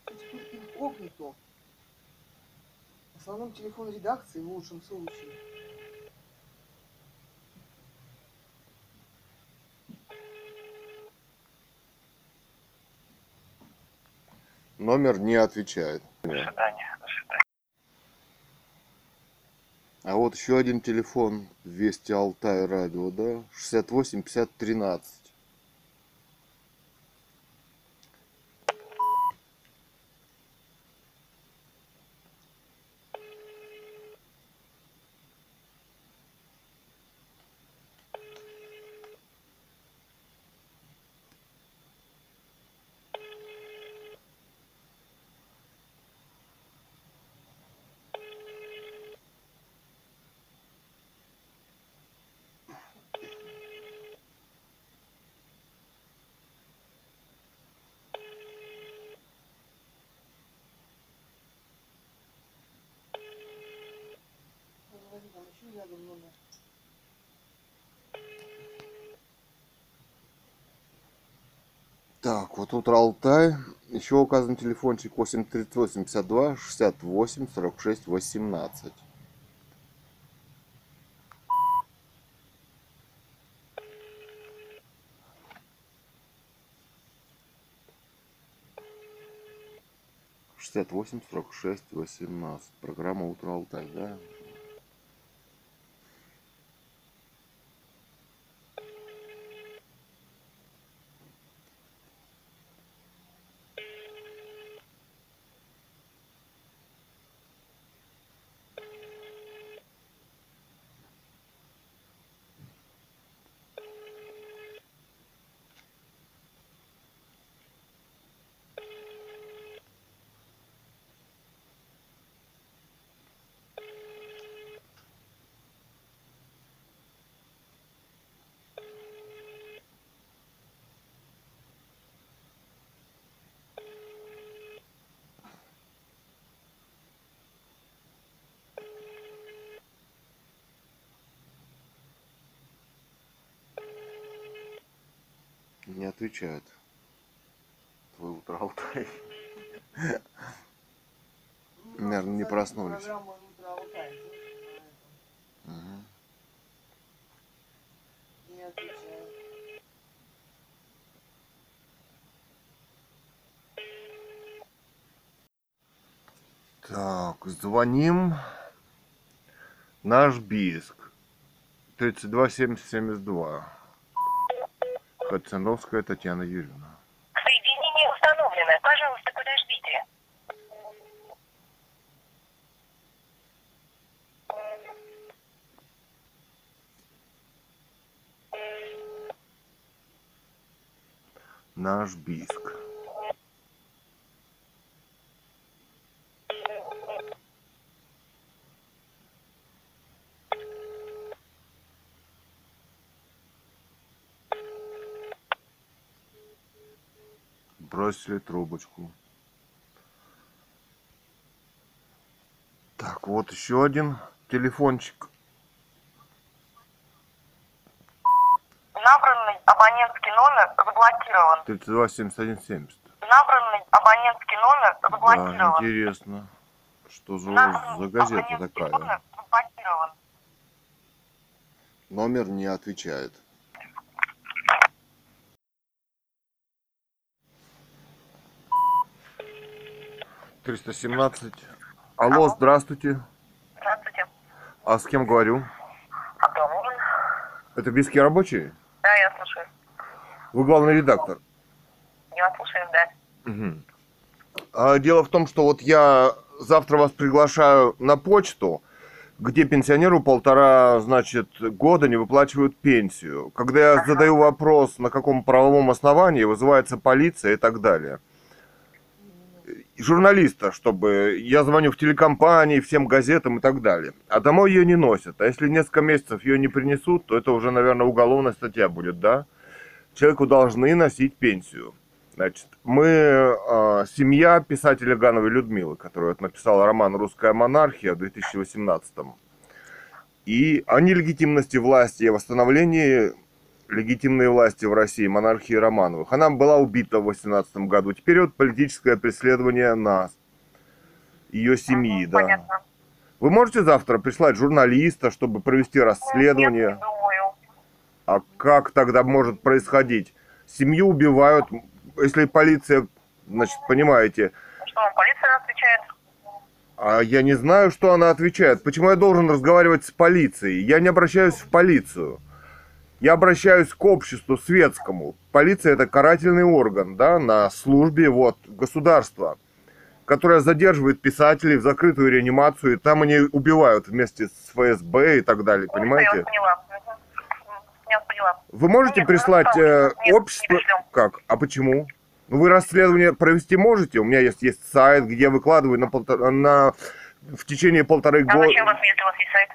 B: Теперь инкогнито. В основном телефон редакции в лучшем случае.
A: Номер не отвечает.
F: До свидания. До свидания.
A: А вот еще один телефон Вести Алтай радио, да? 68 50 13. Так, вот утро Алтай. Еще указан телефончик 838 52 68 46 18. Шестьдесят восемь сорок шесть восемнадцать. Программа Утро Алтай, да? Не отвечает. Твой утро Алтай.
B: Ну,
A: Наверно, не проснулись. Так, звоним. Наш Бийск. 327072. Хацановская Татьяна Юрьевна.
G: Соединение установлено. Пожалуйста, подождите.
A: Наш Бийск. Бросили трубочку. Так, вот еще один телефончик.
C: Набранный абонентский номер заблокирован.
A: 327170.
C: Набранный абонентский номер
A: Да,
C: заблокирован.
A: интересно. Что
C: Набранный
A: вас за газета такая?
C: номер заблокирован.
A: Номер не отвечает. Триста семнадцать. Алло,
C: Алло.
A: здравствуйте.
C: Здравствуйте.
A: А с кем говорю?
C: А нужен?
A: Это Бийские рабочие?
C: Да, я слушаю.
A: Вы главный редактор.
C: Я слушаю, да.
A: Мгм. А, дело в том, что вот я завтра вас приглашаю на почту, где пенсионеру полтора, значит, года не выплачивают пенсию. Когда я задаю вопрос, на каком правовом основании вызывается полиция и так далее. Журналиста, чтобы я звоню в телекомпании, всем газетам и так далее. А домой ее не носят. А если несколько месяцев ее не принесут, то это уже, наверное, уголовная статья будет, да? Человеку должны носить пенсию. Значит, мы э, семья писателя Гановой Людмилы, которая написала роман «Русская монархия» в 2018 И о нелегитимности власти и восстановлении легитимной власти в России, монархии Романовых. Она была убита в 18 году. Теперь вот политическое преследование нас, ее семьи,
C: Мгм,
A: да.
C: Понятно.
A: Вы можете завтра прислать журналиста, чтобы провести расследование?
C: Нет, не думаю.
A: А как тогда может происходить? Семью убивают, если полиция, значит, понимаете,
C: Что полиция отвечает?
A: а я не знаю, что она отвечает. Почему я должен разговаривать с полицией? Я не обращаюсь в полицию. Я обращаюсь к обществу светскому. Полиция это карательный орган, да, на службе вот государства, которое задерживает писателей в закрытую реанимацию, и там они убивают вместе с ФСБ и так далее, понимаете?
C: поняла. Я поняла.
A: Вы можете
C: Нет,
A: прислать
C: ну,
A: э,
C: нет, не
A: общество?
C: пришлем.
A: Как? А почему? Ну, вы расследование провести можете? У меня есть, есть сайт, где я выкладываю на, полтора, на в течение полторы
C: А
A: года.
C: зачем вас, если у вас есть сайт?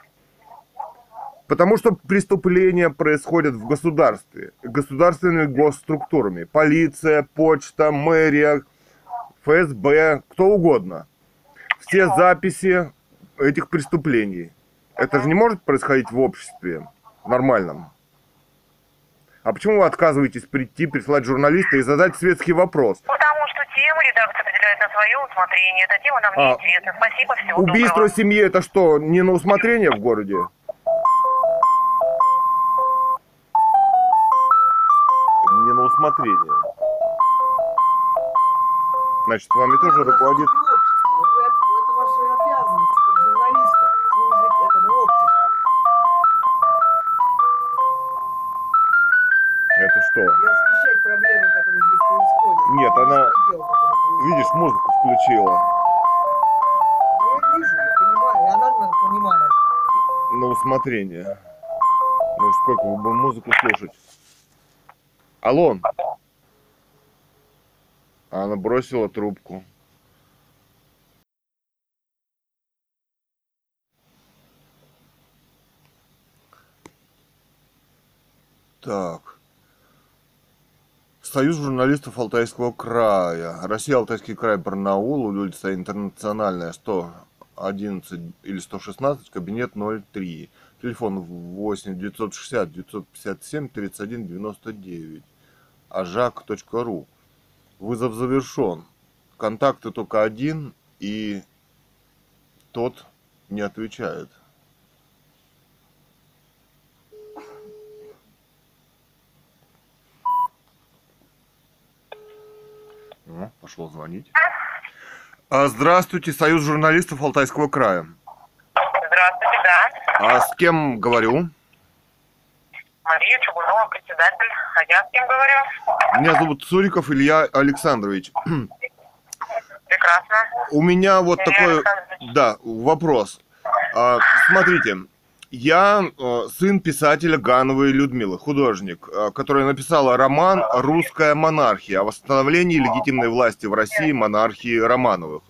A: Потому что преступления происходят в государстве, государственными госструктурами. Полиция, почта, мэрия, ФСБ, кто угодно. Все записи этих преступлений Это же не может происходить в обществе нормальном. А почему вы отказываетесь прийти, прислать журналиста и задать светский вопрос?
C: Потому что тему редакция определяет на свое усмотрение. Эта тема нам
A: А,
C: не интересна. Спасибо, всего
A: Убийство
C: доброго.
A: семьи это что, не на усмотрение в городе? Не на усмотрение. Значит, вами тоже руководит...
B: Это ваши обязанности как журналиста. Служить этому обществу.
A: Это что?
B: И освещать проблемы, которые здесь происходят.
A: Нет, она-. Видишь, музыку включила.
B: Я вижу, я понимаю, и она понимает.
A: На усмотрение. Ну сколько вы будем музыку слушать? Алло. Она бросила трубку. Так. Союз журналистов Алтайского края. Россия, Алтайский край, Барнаул, улица Интернациональная, 111 или 116, кабинет 03. Телефон 8 960 957 31 99. Ажак.ру. Вызов завершен. Контакты только один, и тот не отвечает. О, пошел звонить. А, Здравствуйте, Союз журналистов Алтайского края.
C: Здравствуйте, да.
A: А с кем говорю?
C: Мария Чугунова, председатель. А я с кем говорю?
A: Меня зовут Цуриков Илья Александрович.
C: Прекрасно.
A: У меня вот
C: Илья
A: такой, да, вопрос. А, смотрите, я э, сын писателя Гановой Людмилы, художник, э, которая написала роман «Русская монархия» о восстановлении легитимной власти в России монархии Романовых.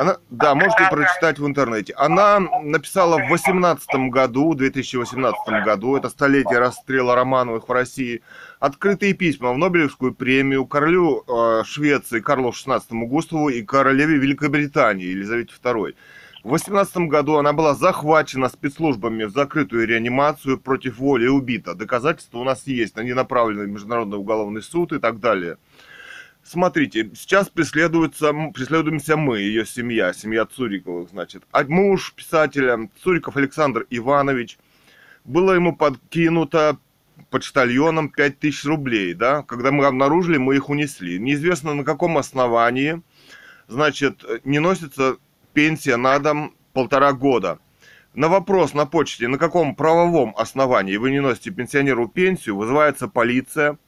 A: Она, да, можете прочитать в интернете. Она написала в 18 году, 2018 году, это столетие расстрела Романовых в России, открытые письма в Нобелевскую премию королю э, Швеции Карлу XVI Густаву и королеве Великобритании Елизавете II. В 18 году она была захвачена спецслужбами в закрытую реанимацию против воли и убита. Доказательства у нас есть, они направлены в Международный уголовный суд и так далее. Смотрите, сейчас преследуется, преследуемся мы, ее семья, семья Цуриковых, значит. А муж писателя Цуриков Александр Иванович, было ему подкинуто почтальоном 5000 рублей, да, когда мы обнаружили, мы их унесли. Неизвестно на каком основании, значит, не носится пенсия на дом полтора года. На вопрос на почте, на каком правовом основании вы не носите пенсионеру пенсию, вызывается полиция,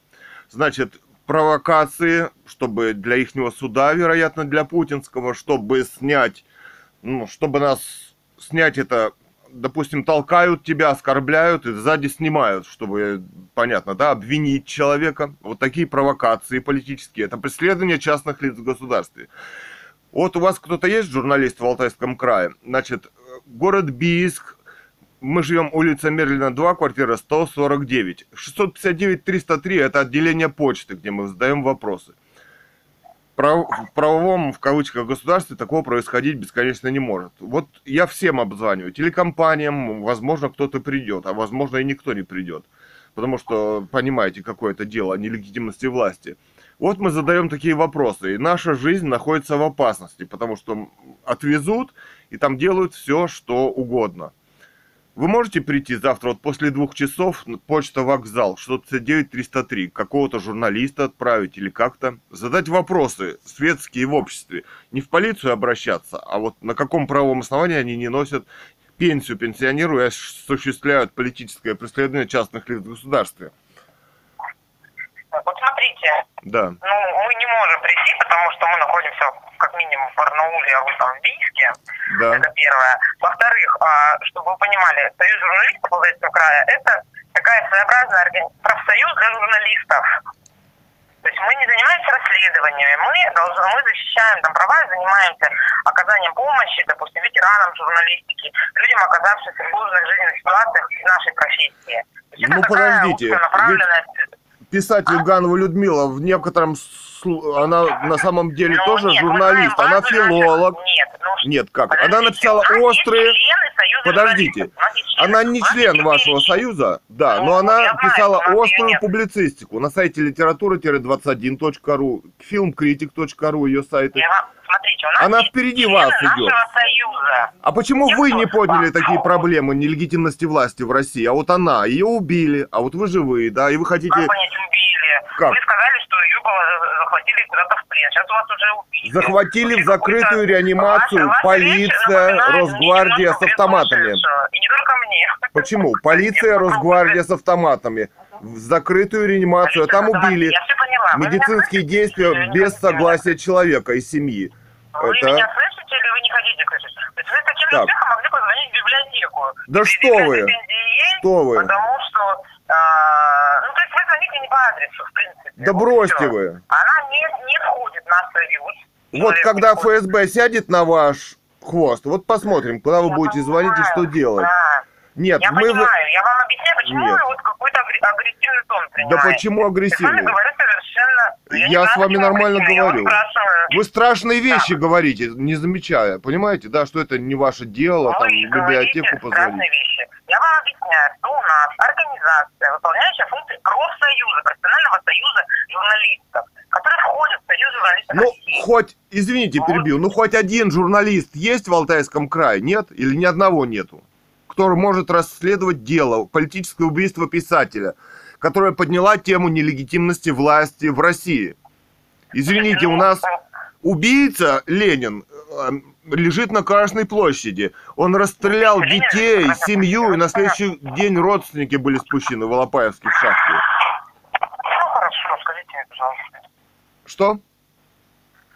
A: значит, провокации, чтобы для ихнего суда, вероятно, для путинского, чтобы снять, ну, чтобы нас снять это, допустим, толкают тебя, оскорбляют и сзади снимают, чтобы, понятно, да, обвинить человека. Вот такие провокации политические. Это преследование частных лиц в государстве. Вот у вас кто-то есть журналист в Алтайском крае? Значит, город Бийск, мы живем улица Мерлина 2, квартира 149. 659-303 это отделение почты, где мы задаем вопросы. Прав- В правовом, в кавычках, государстве такого происходить бесконечно не может. Вот я всем обзваниваю, телекомпаниям, возможно, кто-то придет, а возможно и никто не придет. Потому что, понимаете, какое это дело о нелегитимности власти. Вот мы задаем такие вопросы, и наша жизнь находится в опасности, потому что отвезут, и там делают все, что угодно. Вы можете прийти завтра вот после двух часов, почта вокзал, 609-303, какого-то журналиста отправить или как-то, задать вопросы светские в обществе. Не в полицию обращаться, а вот на каком правовом основании они не носят пенсию пенсионеру и осуществляют политическое преследование частных лиц в государстве.
C: Вот смотрите,
A: Да,
C: ну, мы не можем прийти, потому что мы находимся как минимум в Барнауле, а вы там в Бийске.
A: да.
C: Это первое. Во-вторых, а, чтобы вы понимали, Союз журналистов Алтайского края – это такая своеобразная органи- профсоюз для журналистов. То есть мы не занимаемся расследованиями, мы, должны, мы защищаем там права занимаемся оказанием помощи, допустим, ветеранам журналистики, людям, оказавшимся в сложных жизненных ситуациях в нашей профессии. То есть это
A: Ну,
C: такая
A: подождите,
C: узконаправленная-
A: писатель Ганова Людмила в некотором... Она на самом деле
C: Ну,
A: тоже
C: нет, мы
A: журналист, она
C: наших-
A: филолог.
C: Нет, ну,
A: Нет, как?
C: подождите,
A: Она написала острые... Подождите. Она не член вашего союза, да,
C: Ну,
A: но она писала острую публицистику на сайте литература-21.ру, фильмкритик.ру, ее сайты.
C: Я Смотрите, у нас
A: Она впереди вас идет.
C: союза.
A: А почему
C: Я
A: вы не подняли
C: а,
A: такие
C: ну.
A: проблемы нелегитимности власти в России? А вот она, ее убили, а вот вы живые, да, и вы хотите...
C: Как понять, убили?
A: Как?
C: Вы сказали, что ее захватили куда-то в плен. Сейчас вас уже убили.
A: Захватили в закрытую реанимацию
C: Ваша-
A: полиция, Росгвардия с автоматами.
C: И не только мне.
A: Почему? Полиция,
C: Я
A: Росгвардия с автоматами. В закрытую реанимацию, а там убили. Медицинские действия без согласия человека и семьи.
C: Вы
A: Это-
C: меня слышите или вы не хотите слышать? То есть вы с таким
A: Так.
C: успехом могли позвонить в библиотеку.
A: Да
C: И
A: что вы?
C: ей,
A: Что вы?
C: Потому что... а, ну, то есть вы звоните не по адресу, в принципе.
A: Да
C: Вот
A: бросьте
C: всё.
A: вы.
C: Она не, не входит на союз.
A: Вот когда
C: входит.
A: ФСБ сядет на ваш хвост, вот посмотрим, куда вы
C: Я
A: будете звонить и что делать.
C: да.
A: Нет,
C: Я
A: мы...
C: понимаю, я вам объясняю, почему
A: Нет.
C: вы вот какой-то агр- агрессивный тон
A: Да
C: принимаете.
A: почему
C: Я с вами
A: агрессивный?
C: говорю совершенно...
A: Я
C: знаю,
A: с вами
C: почему
A: нормально
C: я
A: говорю. Вы страшные вещи говорите, не замечая. Понимаете, да, что это не ваше дело, там,
C: Вы говорите
A: библиотеку
C: страшные
A: позвонить.
C: вещи. Я вам объясняю, что у нас организация, выполняющая функции профсоюза, профессионального союза журналистов, который входит в союз журналистов
A: Ну,
C: России.
A: хоть, извините, перебью, ну хоть один журналист есть в Алтайском крае, нет? Или ни одного нету? Который может расследовать дело, политическое убийство писателя, которое подняла тему нелегитимности власти в России. Извините, у нас убийца Ленин э, лежит на Красной площади. Он расстрелял детей, семью, и на следующий день родственники были спущены в Алапаевске в шахте.
C: Ну, хорошо, скажите мне, пожалуйста.
A: Что?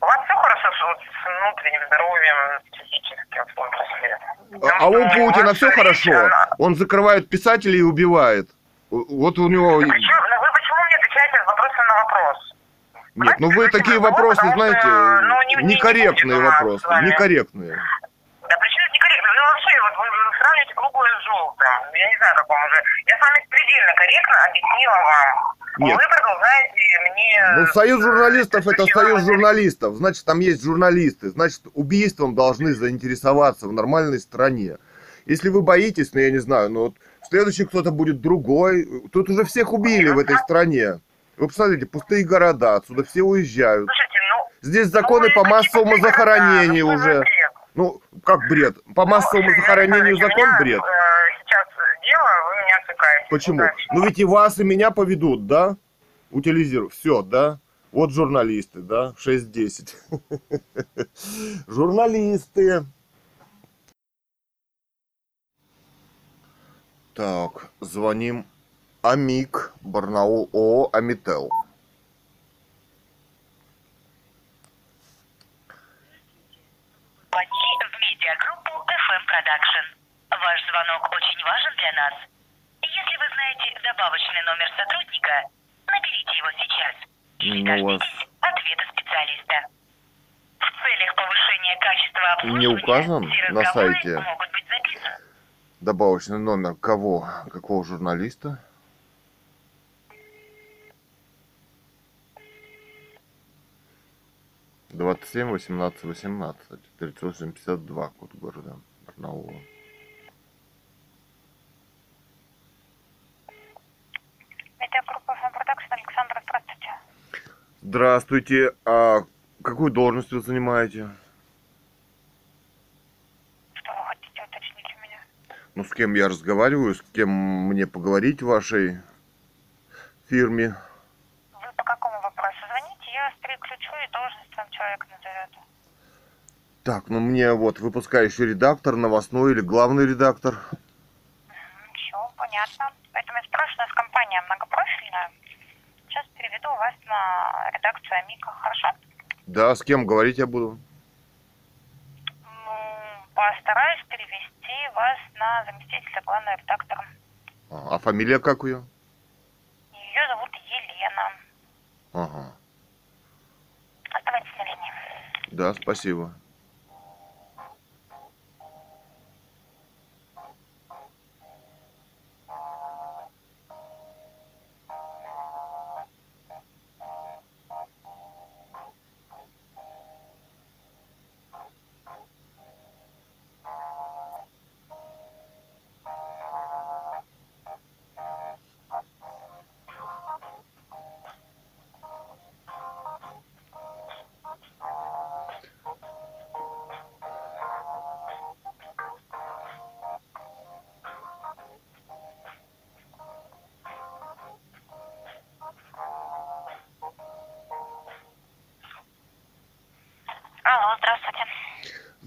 C: У вас все хорошо с, вот, с внутренним здоровьем, с психическим, в том числе?
A: А а у Путина все хорошо. Он закрывает писателей и убивает. Вот у него...
C: Ну вы почему мне отвечаете с вопроса на вопрос?
A: Нет, ну вы такие вопросы, знаете,
C: ну, не- не- не
A: некорректные вопросы. Некорректные.
C: Да причем некорректно? Ну вообще, вот вы сравниваете круглое с желтым. Я не знаю, как вам уже. Я с вами предельно корректно объяснила вам.
A: Нет.
C: Вы продолжаете мне...
A: Ну, союз журналистов это союз журналистов. Значит, там есть журналисты. Значит, убийством должны заинтересоваться в нормальной стране. Если вы боитесь, ну я не знаю, ну вот следующий кто-то будет другой. Тут уже всех убили в этой стране. Вы посмотрите, пустые города, отсюда все уезжают.
C: Слушайте, ну...
A: Здесь законы
C: ну,
A: по массовому
C: города?
A: захоронению
C: Ну, за
A: уже. Ну, как бред? По массовому
C: Ну,
A: захоронению закон бред?
C: э, Сейчас дело, вы меня отвлекаете.
A: Почему?
C: Дальше.
A: Ну ведь и вас, и меня поведут, да? Утилизируют. Все, да? Вот журналисты, да? 6-10. Журналисты. Так, звоним Амик, Барнаул, ООО Амител.
G: Звони в медиагруппу FM Production. Ваш звонок очень важен для нас. Если вы знаете добавочный номер сотрудника, наберите его сейчас. Или
A: Ну,
G: дождитесь ответа специалиста. В целях повышения качества
A: Не
G: обслуживания
A: указан
G: все
A: на сайте?
G: могут быть записаны.
A: Добавочный номер кого? Какого журналиста? Двадцать семь, восемнадцать, восемнадцать. Тридцать пятьдесят два, код города Барнаула.
H: Медиагруппа FM Production, Александра, здравствуйте.
A: Здравствуйте. А какую должность вы занимаете?
H: Что вы хотите уточнить у меня?
A: Ну, с кем я разговариваю, с кем мне поговорить в вашей фирме?
H: Вы по какому вопросу звоните? Я вас переключу и должность вам человек назовет.
A: Так, ну мне вот выпускающий редактор, новостной или главный редактор.
H: Все, понятно. Поэтому я спрашиваю, у нас компания многопрофильная. Переведу вас на редакцию Амика, хорошо?
A: Да, с кем говорить я буду?
H: Ну, постараюсь перевести вас на заместителя главного редактора.
A: А, а фамилия как ее?
H: Ее зовут Елена.
A: Ага.
H: Оставайтесь на линии.
A: Да, спасибо.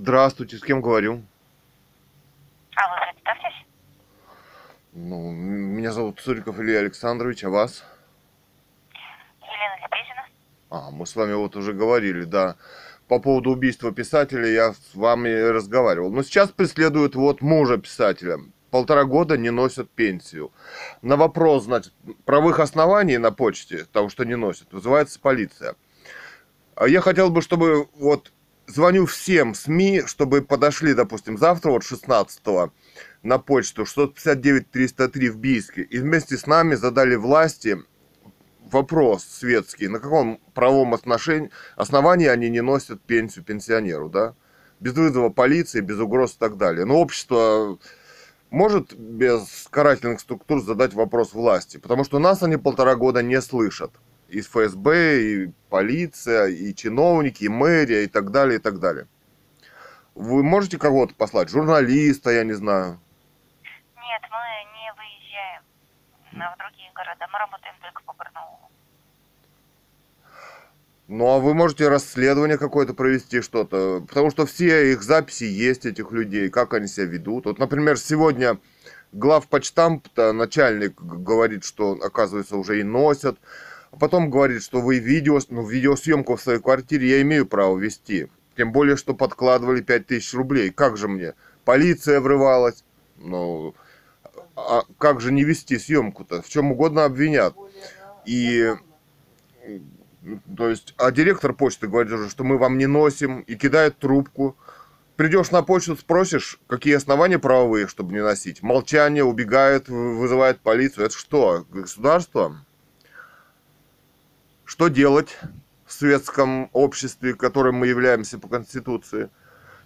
A: Здравствуйте, с кем говорю?
H: А вы представьтесь?
A: Ну, меня зовут Цуриков Илья Александрович, а вас?
H: Елена Лебезина.
A: А, мы с вами вот уже говорили, да. По поводу убийства писателя я с вами разговаривал. Но сейчас преследуют вот мужа писателя. Полтора года не носят пенсию. На вопрос, значит, правых оснований на почте, того, что не носят, вызывается полиция. А я хотел бы, чтобы вот звоню всем СМИ, чтобы подошли, допустим, завтра, вот 16 на почту 659-303 в Бийске, и вместе с нами задали власти вопрос светский, на каком правом отношении, основании они не носят пенсию пенсионеру, да? Без вызова полиции, без угроз и так далее. Но общество может без карательных структур задать вопрос власти, потому что нас они полтора года не слышат. И ФСБ, и полиция, и чиновники, и мэрия, и так далее, и так далее. Вы можете кого-то послать? Журналиста, я не знаю.
H: Нет, мы не выезжаем на- в другие города. Мы работаем только по Барнаулу.
A: Ну, а вы можете расследование какое-то провести, что-то. Потому что все их записи есть, этих людей, как они себя ведут. Вот, например, сегодня главпочтамп-то начальник говорит, что, оказывается, уже и носят. А потом говорит, что вы видео, ну, видеосъемку в своей квартире я имею право вести. Тем более, что подкладывали 5000 рублей. Как же мне? Полиция врывалась. Ну, а как же не вести съемку-то? В чем угодно обвинят. И то есть, а директор почты говорит уже, что мы вам не носим, и кидает трубку. Придешь на почту, спросишь, какие основания правовые, чтобы не носить. Молчание, убегает, вы- вызывает полицию. Это что, государство? Что делать в светском обществе, которым мы являемся по Конституции?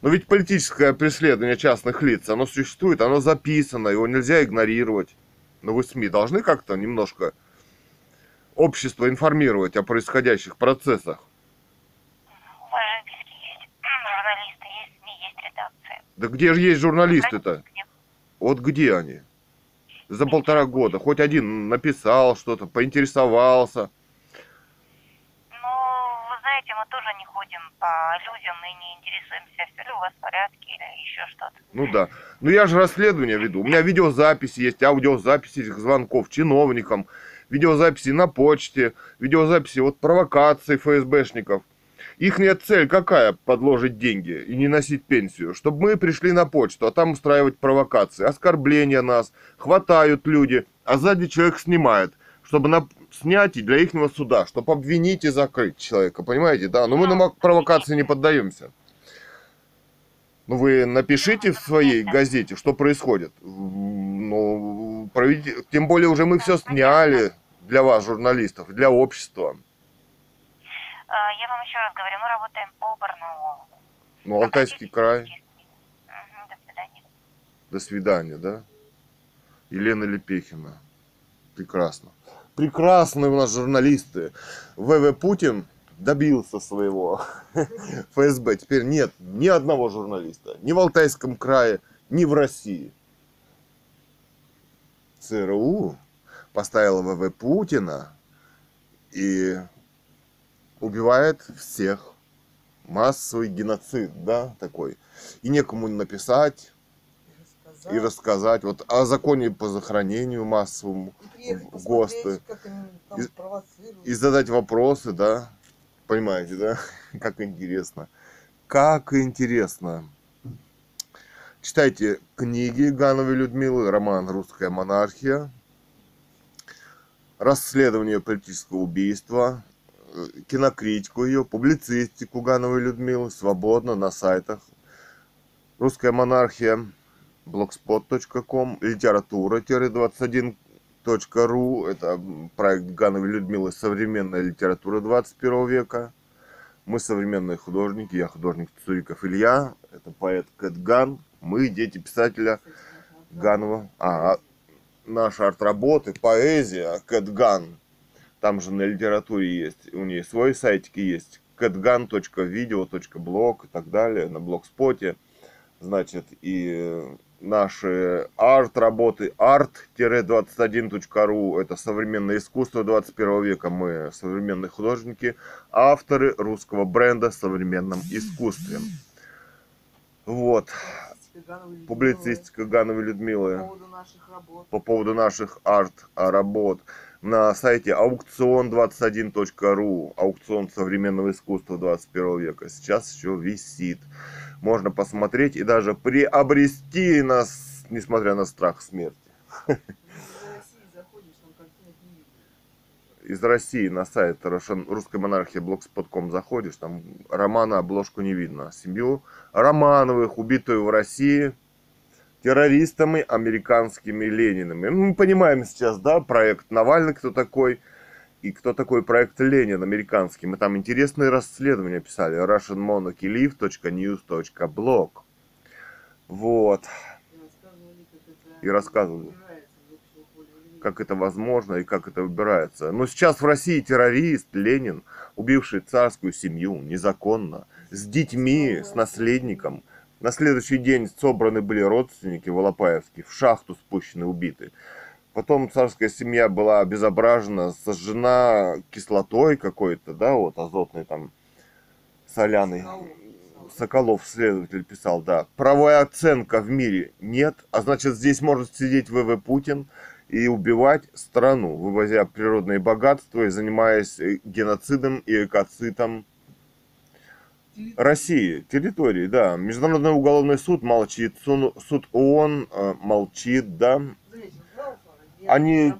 A: Но ведь политическое преследование частных лиц, оно существует, оно записано, его нельзя игнорировать. Но вы СМИ должны как-то немножко общество информировать о происходящих процессах.
H: Редакция.
A: Да где же есть журналисты-то? Вот где они? За полтора года. Хоть один написал что-то, поинтересовался.
H: Ну, вы знаете, мы тоже по людям и не интересуемся, все ли у вас в порядке или еще что-то.
A: Ну да. Ну я же расследование веду. У меня видеозаписи есть, аудиозаписи этих звонков чиновникам, видеозаписи на почте, видеозаписи вот провокаций ФСБшников. Их цель какая? Подложить деньги и не носить пенсию. Чтобы мы пришли на почту, а там устраивать провокации, оскорбления нас, хватают люди, а сзади человек снимает, чтобы на... снять и для их суда, чтобы обвинить и закрыть человека, понимаете, да? Но мы на провокации не поддаемся. Ну вы напишите в своей газете, что происходит. Ну, проведите... Тем более уже мы все сняли для вас, журналистов, для общества.
H: А, Я вам еще раз говорю, мы работаем по Барнаулу.
A: Ну, Алтайский край.
H: До свидания.
A: До свидания, да? Елена Лепехина. Прекрасно. Прекрасные у нас журналисты. ВВ Путин добился своего ФСБ. Теперь нет ни одного журналиста. Ни в Алтайском крае, ни в России. ЦРУ поставила ВВ Путина и убивает всех. Массовый геноцид, да, такой. И некому написать, и рассказать вот о законе по захоронению массовому в ГОСТы. И- и задать вопросы, да, понимаете, да, как интересно, как интересно. Читайте книги Гановой Людмилы, роман «Русская монархия», расследование политического убийства, э, кинокритику ее, публицистику Гановой Людмилы свободно на сайтах «Русская монархия», blogspot.com, литература-21.ру, это проект Гановой Людмилы «Современная литература 21 века». Мы современные художники, я художник Цуриков Илья, это поэт Кэт Ган, мы дети писателя Ганова. А, а наши арт-работы, поэзия Кэт Ган, там же на литературе есть, у нее свой сайтик есть, catgan.video.blog и так далее, на блогспоте. Значит, и наши арт-работы art-21.ru это современное искусство 21 века. Мы современные художники, авторы русского бренда в современном искусстве. Вот.
B: Публицистика Гановой Людмилы по поводу наших
A: арт-работ на сайте аукцион21.ру. Аукцион современного искусства 21 века. Сейчас еще висит. Можно посмотреть и даже приобрести нас, несмотря на страх смерти.
B: Из России
A: на сайт русской монархии blogspot.com заходишь, там романа обложку не видно. Семью Романовых, убитую в России террористами американскими Ленинами. Ну, Мы понимаем сейчас, да, проект Навальный, кто такой, и кто такой проект Ленин американский. Мы там интересные расследования писали. russianmonarchylive.news.blog Вот.
B: И рассказывали, как это
A: возможно и как это выбирается. Но сейчас в России террорист Ленин, убивший царскую семью незаконно, с детьми, с наследником. На следующий день собраны были родственники Волопаевские, в шахту спущены, убиты. Потом царская семья была обезображена, сожжена кислотой какой-то, да, вот азотной там, соляной.
B: Соколов.
A: Соколов, следователь, писал, да. Правая оценка в мире нет, а значит здесь может сидеть ВВ Путин и убивать страну, вывозя природные богатства и занимаясь э, геноцидом и экоцитом. России, территории, да. Международный уголовный суд молчит, суд ООН э, молчит, да. Они.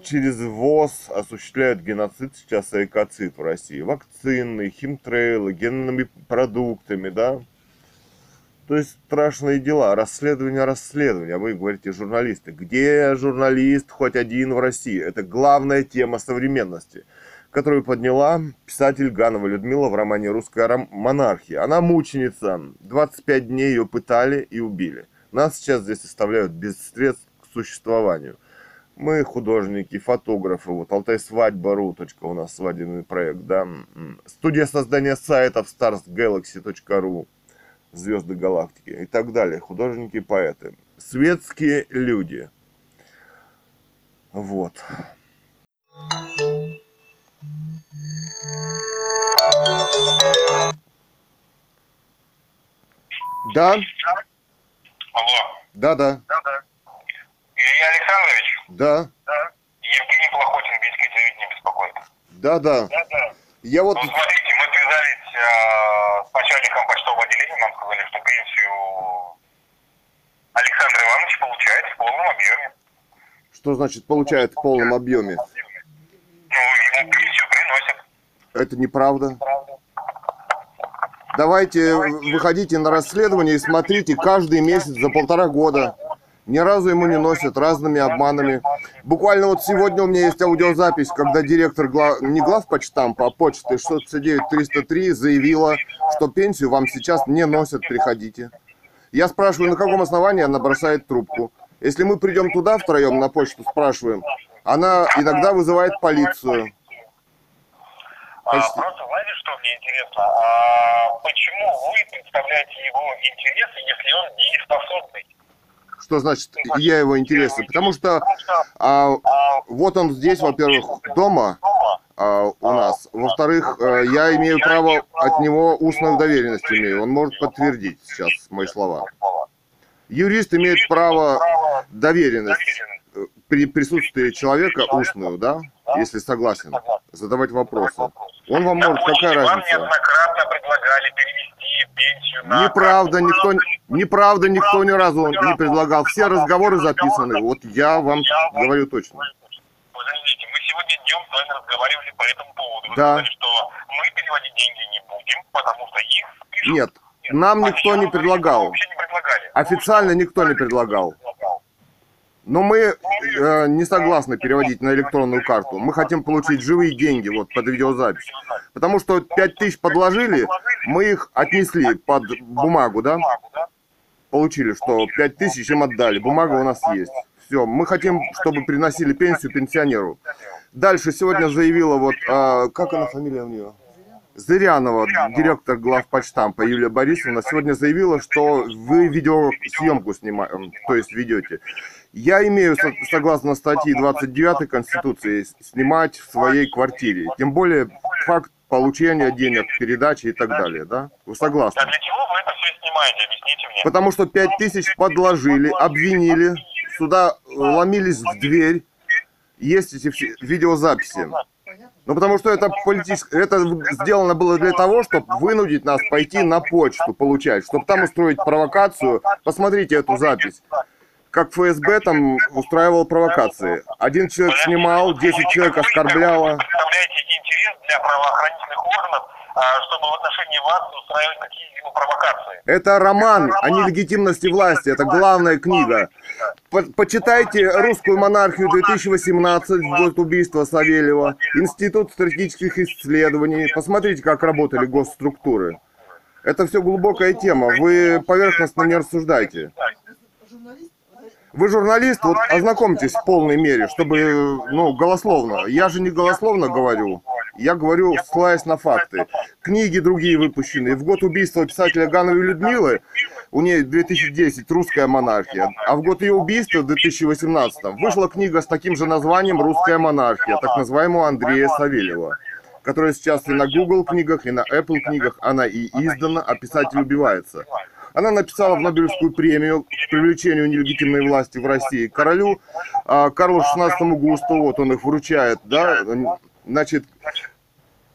A: Через ВОЗ осуществляют геноцид сейчас и экоцид в России. Вакцины, химтрейлы, генными продуктами, да. То есть страшные дела. Расследование, расследование. Вы говорите, журналисты. Где журналист хоть один в России? Это главная тема современности, которую подняла писатель Ганова Людмила в романе «Русская монархия». Она мученица. 25 дней ее пытали и убили. Нас сейчас здесь оставляют без средств к существованию. Мы художники, фотографы, вот Алтай Свадьба.ру, точка у нас свадебный проект, да. Студия создания сайтов starsgalaxy.ru, Звезды Галактики и так далее. Художники, поэты. Светские люди. Вот. Да,
F: Алло.
A: да, да,
F: Да-да. Илья Александрович?
A: да,
F: Да. Евгений Плохотин, Бийское телевидение беспокоит.
A: да, да.
F: Да-да.
A: Я вот
F: Ну, смотрите, мы связались э, с начальником почтового отделения, нам сказали, что пенсию Александр Иванович получает в полном объеме.
A: что значит получает в полном объеме?
F: Ну, ему пенсию приносят.
A: Это неправда.
F: Правда.
A: Давайте выходите на расследование и смотрите каждый месяц за полтора года. Ни разу ему не носят разными обманами. Буквально вот сегодня у меня есть аудиозапись, когда директор гла- не главпочтампа, а почты 609-303 заявила, что пенсию вам сейчас не носят, приходите. Я спрашиваю, на каком основании она бросает трубку. Если мы придем туда втроем на почту, спрашиваем, она иногда вызывает полицию.
F: А,
A: Почти.
F: просто знаете, что мне интересно? А, почему вы представляете его интересы, если он дееспособный?
A: Что значит я его интересы? Потому что а,
F: а,
A: вот он здесь, во-первых, дома
F: дома
A: а, у нас. Во-вторых, э, я имею право от него устную доверенность имею. Он может подтвердить сейчас мои слова. Юрист имеет право доверенность при присутствии человека устную, да, если согласен, задавать вопросы. Он вам может, какая разница?
F: неоднократно предлагали перевести пенсию на...
A: Неправда, никто, неправда, никто ни разу не предлагал. Все разговоры записаны. Вот я вам говорю точно.
F: Подождите, мы сегодня днем с вами разговаривали по этому поводу. Вы
A: Да.
F: сказали, что мы переводить деньги не будем, потому что их спишут.
A: Нет, нам
F: А
A: никто не предлагал.
F: Вообще не предлагали.
A: Официально никто не предлагал. Но мы э, не согласны переводить на электронную карту. Мы хотим получить живые деньги вот под видеозапись. Потому что 5 тысяч подложили, мы их отнесли под бумагу, да? Получили, что 5 тысяч им отдали. Бумага у нас есть. Все, мы хотим, чтобы приносили пенсию пенсионеру. Дальше сегодня заявила вот, а, как она фамилия у нее? Зырянова, директор главпочтампа Юлия Борисовна, сегодня заявила, что вы видеосъемку снимаете, то есть ведете. Я имею, со- согласно статьи 29 Конституции, снимать в своей квартире. Тем более, факт получения денег, передачи и так далее, да? Вы согласны?
F: А для чего вы это все снимаете? Объясните мне.
A: Потому что 5 тысяч подложили, обвинили, сюда э, ломились в дверь. Есть эти все видеозаписи. Ну, потому что это политическое, это сделано было для того, чтобы вынудить нас пойти на почту получать, чтобы там устроить провокацию. Посмотрите эту запись. Как ФСБ там устраивал провокации. Один человек снимал, 10 человек оскорбляло.
F: Вы представляете интерес для правоохранительных органов, а, чтобы в отношении вас устраивать какие-либо провокации.
A: Это роман о нелегитимности власти, это главная книга. По- почитайте «Русскую монархию 2018», год убийства Савельева, Институт стратегических исследований. Посмотрите, как работали госструктуры. Это все глубокая тема, вы поверхностно не рассуждайте. Вы журналист, вот ознакомьтесь в полной мере, чтобы, ну, голословно. Я же не голословно говорю, я говорю, ссылаясь на факты. Книги другие выпущены. В год убийства писателя Гановой Людмилы, у нее 2010 «Русская монархия», а в год ее убийства, в 2018, вышла книга с таким же названием «Русская монархия», так называемого Андрея Савельева, которая сейчас и на Google книгах, и на Apple книгах, она и издана, а писатель убивается. Она написала в Нобелевскую премию привлечению нелегитимной власти в России королю а, Карлу XVI Густаву, вот он их вручает, да, значит,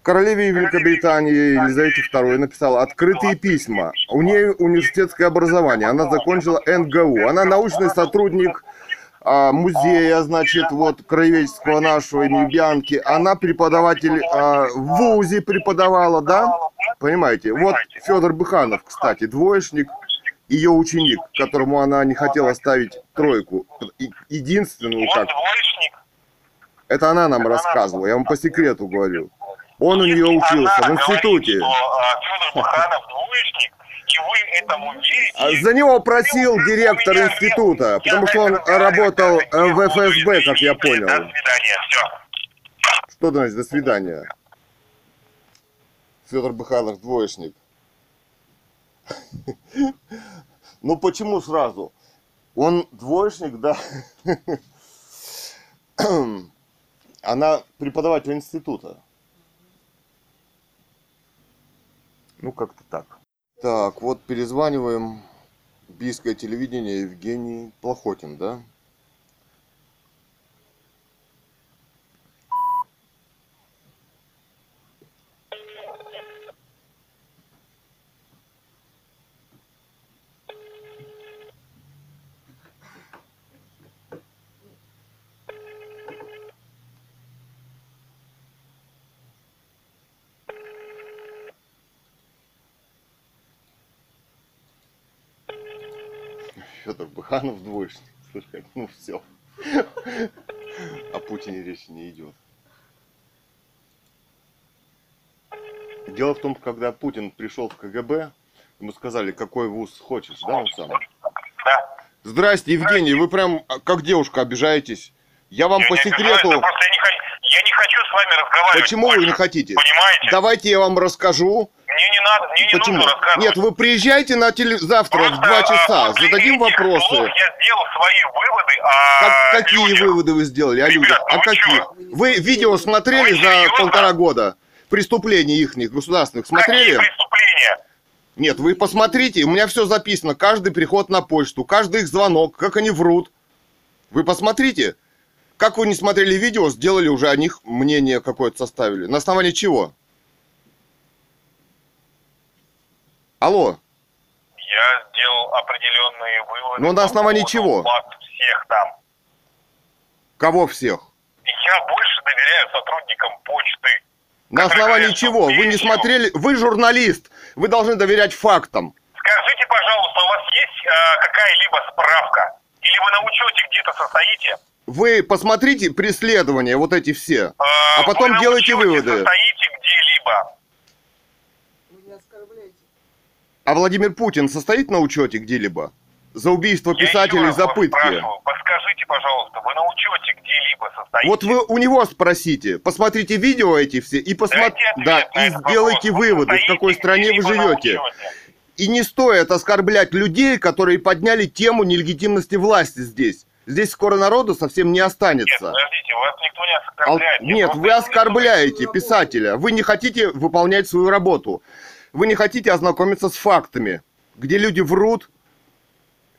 A: королеве Великобритании Елизавете II написала открытые письма. У нее университетское образование, она закончила НГУ, она научный сотрудник а, музея, значит, вот, краеведческого нашего имени Бьянки. Она преподаватель а, в ВУЗе преподавала, да? Понимаете? Вот Федор Быханов, кстати, двоечник, ее ученик, которому она не хотела ставить тройку. Единственную, как это она нам рассказывала, я вам по секрету говорю. Он у нее учился в институте.
F: Верите?
A: А За него просил директор института, потому что он работал э, в ФСБ, как я
F: До
A: понял.
F: свидания, все.
A: Что значит до свидания? Федор Быханов двоечник. Ну почему сразу? Он двоечник, да? Она преподаватель института. Ну, как-то так. Так, вот перезваниваем Бийское телевидение Евгений Плохотин, да? Быханов двоечник. Слушай, ну все. О Путине речи не идет. Дело в том, когда Путин пришел в КГБ, ему сказали, какой вуз хочешь, да, он сам?
F: Да.
A: Здрасте, Евгений, вы прям а, как девушка обижаетесь. Я вам
F: Я
A: по
F: обижаюсь,
A: секрету...
F: просто я не, я не хочу с вами разговаривать.
A: Почему вы
F: больше.
A: не хотите?
F: Понимаете?
A: Давайте я вам расскажу.
F: Надо, мне не
A: Почему?
F: нужно рассказывать.
A: Нет, вы приезжайте на теле... завтра в
F: Просто,
A: 2
F: а,
A: часа,
F: после
A: зададим вопросы.
F: слов Я сделал свои выводы о
A: Как- какие
F: людях.
A: выводы вы сделали о
F: Ребят,
A: людях?
F: ну
A: А
F: вы
A: каких?
F: чё?
A: Вы видео смотрели
F: Вы
A: за
F: серьезно?
A: полтора года? Преступлений их государственных смотрели?
F: Какие преступления?
A: Нет, вы посмотрите, у меня все записано. Каждый приход на почту, каждый их звонок, как они врут. Вы посмотрите. Как вы не смотрели видео, сделали уже о них мнение какое-то составили. На основании чего? Алло,
F: Я сделал определенные выводы.
A: Но Ну, на основании чего?
F: вас всех там.
A: кого всех?
F: Я больше доверяю сотрудникам почты.
A: На основании
F: говорят,
A: чего? Вы не смотрели? Вы журналист. Вы должны доверять фактам.
F: Скажите, пожалуйста, у вас есть э, какая-либо справка? Или вы на учете где-то состоите?
A: Вы посмотрите преследования, вот эти все.
F: Э,
A: А потом
F: вы учете
A: выводы.
F: состоите где-либо?
B: Вы не оскорбляйте.
A: А Владимир Путин состоит на учете где-либо? За убийство писателей, за пытки.
F: спрашиваю, Подскажите, пожалуйста, вы на учете где-либо состоите?
A: Вот вы у него спросите, посмотрите видео эти все и посмотрите, да, и сделайте
F: вопрос. Вы
A: выводы, в какой стране вы живете. И не стоит оскорблять людей, которые подняли тему нелегитимности власти здесь. Здесь скоро народу совсем не
F: Нет,
A: останется.
F: подождите, вас никто не оскорбляет.
A: Нет, вы оскорбляете писателя. Вы не хотите выполнять свою работу. Вы не хотите ознакомиться с фактами. Где люди врут,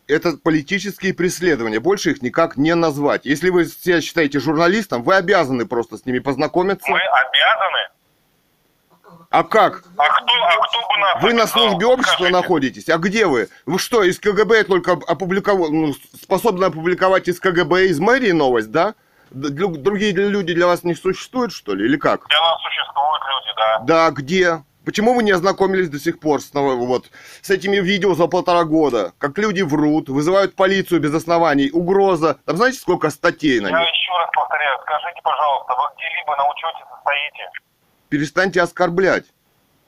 A: это политические преследования. Больше их никак не назвать. Если вы себя считаете журналистом, вы обязаны просто с ними познакомиться.
F: Мы обязаны.
A: А как?
F: А кто, а кто бы нас
A: Вы на службе общества
F: Скажите.
A: находитесь. А где вы? Вы что, из КГБ только опубликовали, ну, способны опубликовать из КГБ, из мэрии новость, да? Другие люди для вас не существуют, что ли, или как?
F: Для нас существуют люди, да.
A: Да, где? Почему вы не ознакомились до сих пор с, вот, с этими видео за полтора года? Как люди врут, вызывают полицию без оснований, угроза. Там знаете, сколько статей на
F: Я
A: них?
F: еще раз повторяю, скажите, пожалуйста, вы где-либо на учете состоите?
A: Перестаньте оскорблять.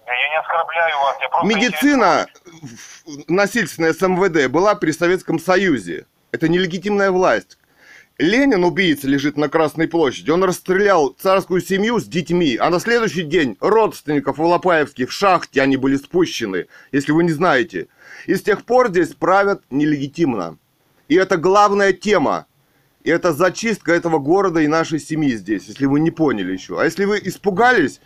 F: Я не оскорбляю вас, я просто...
A: Медицина насильственная с МВД была при Советском Союзе. Это нелегитимная власть. Ленин, убийца, лежит на Красной площади. Он расстрелял царскую семью с детьми, а на следующий день родственников Волопаевских в шахте они были спущены, если вы не знаете. И с тех пор здесь правят нелегитимно. И это главная тема. И это зачистка этого города и нашей семьи здесь, если вы не поняли еще. А если вы испугались,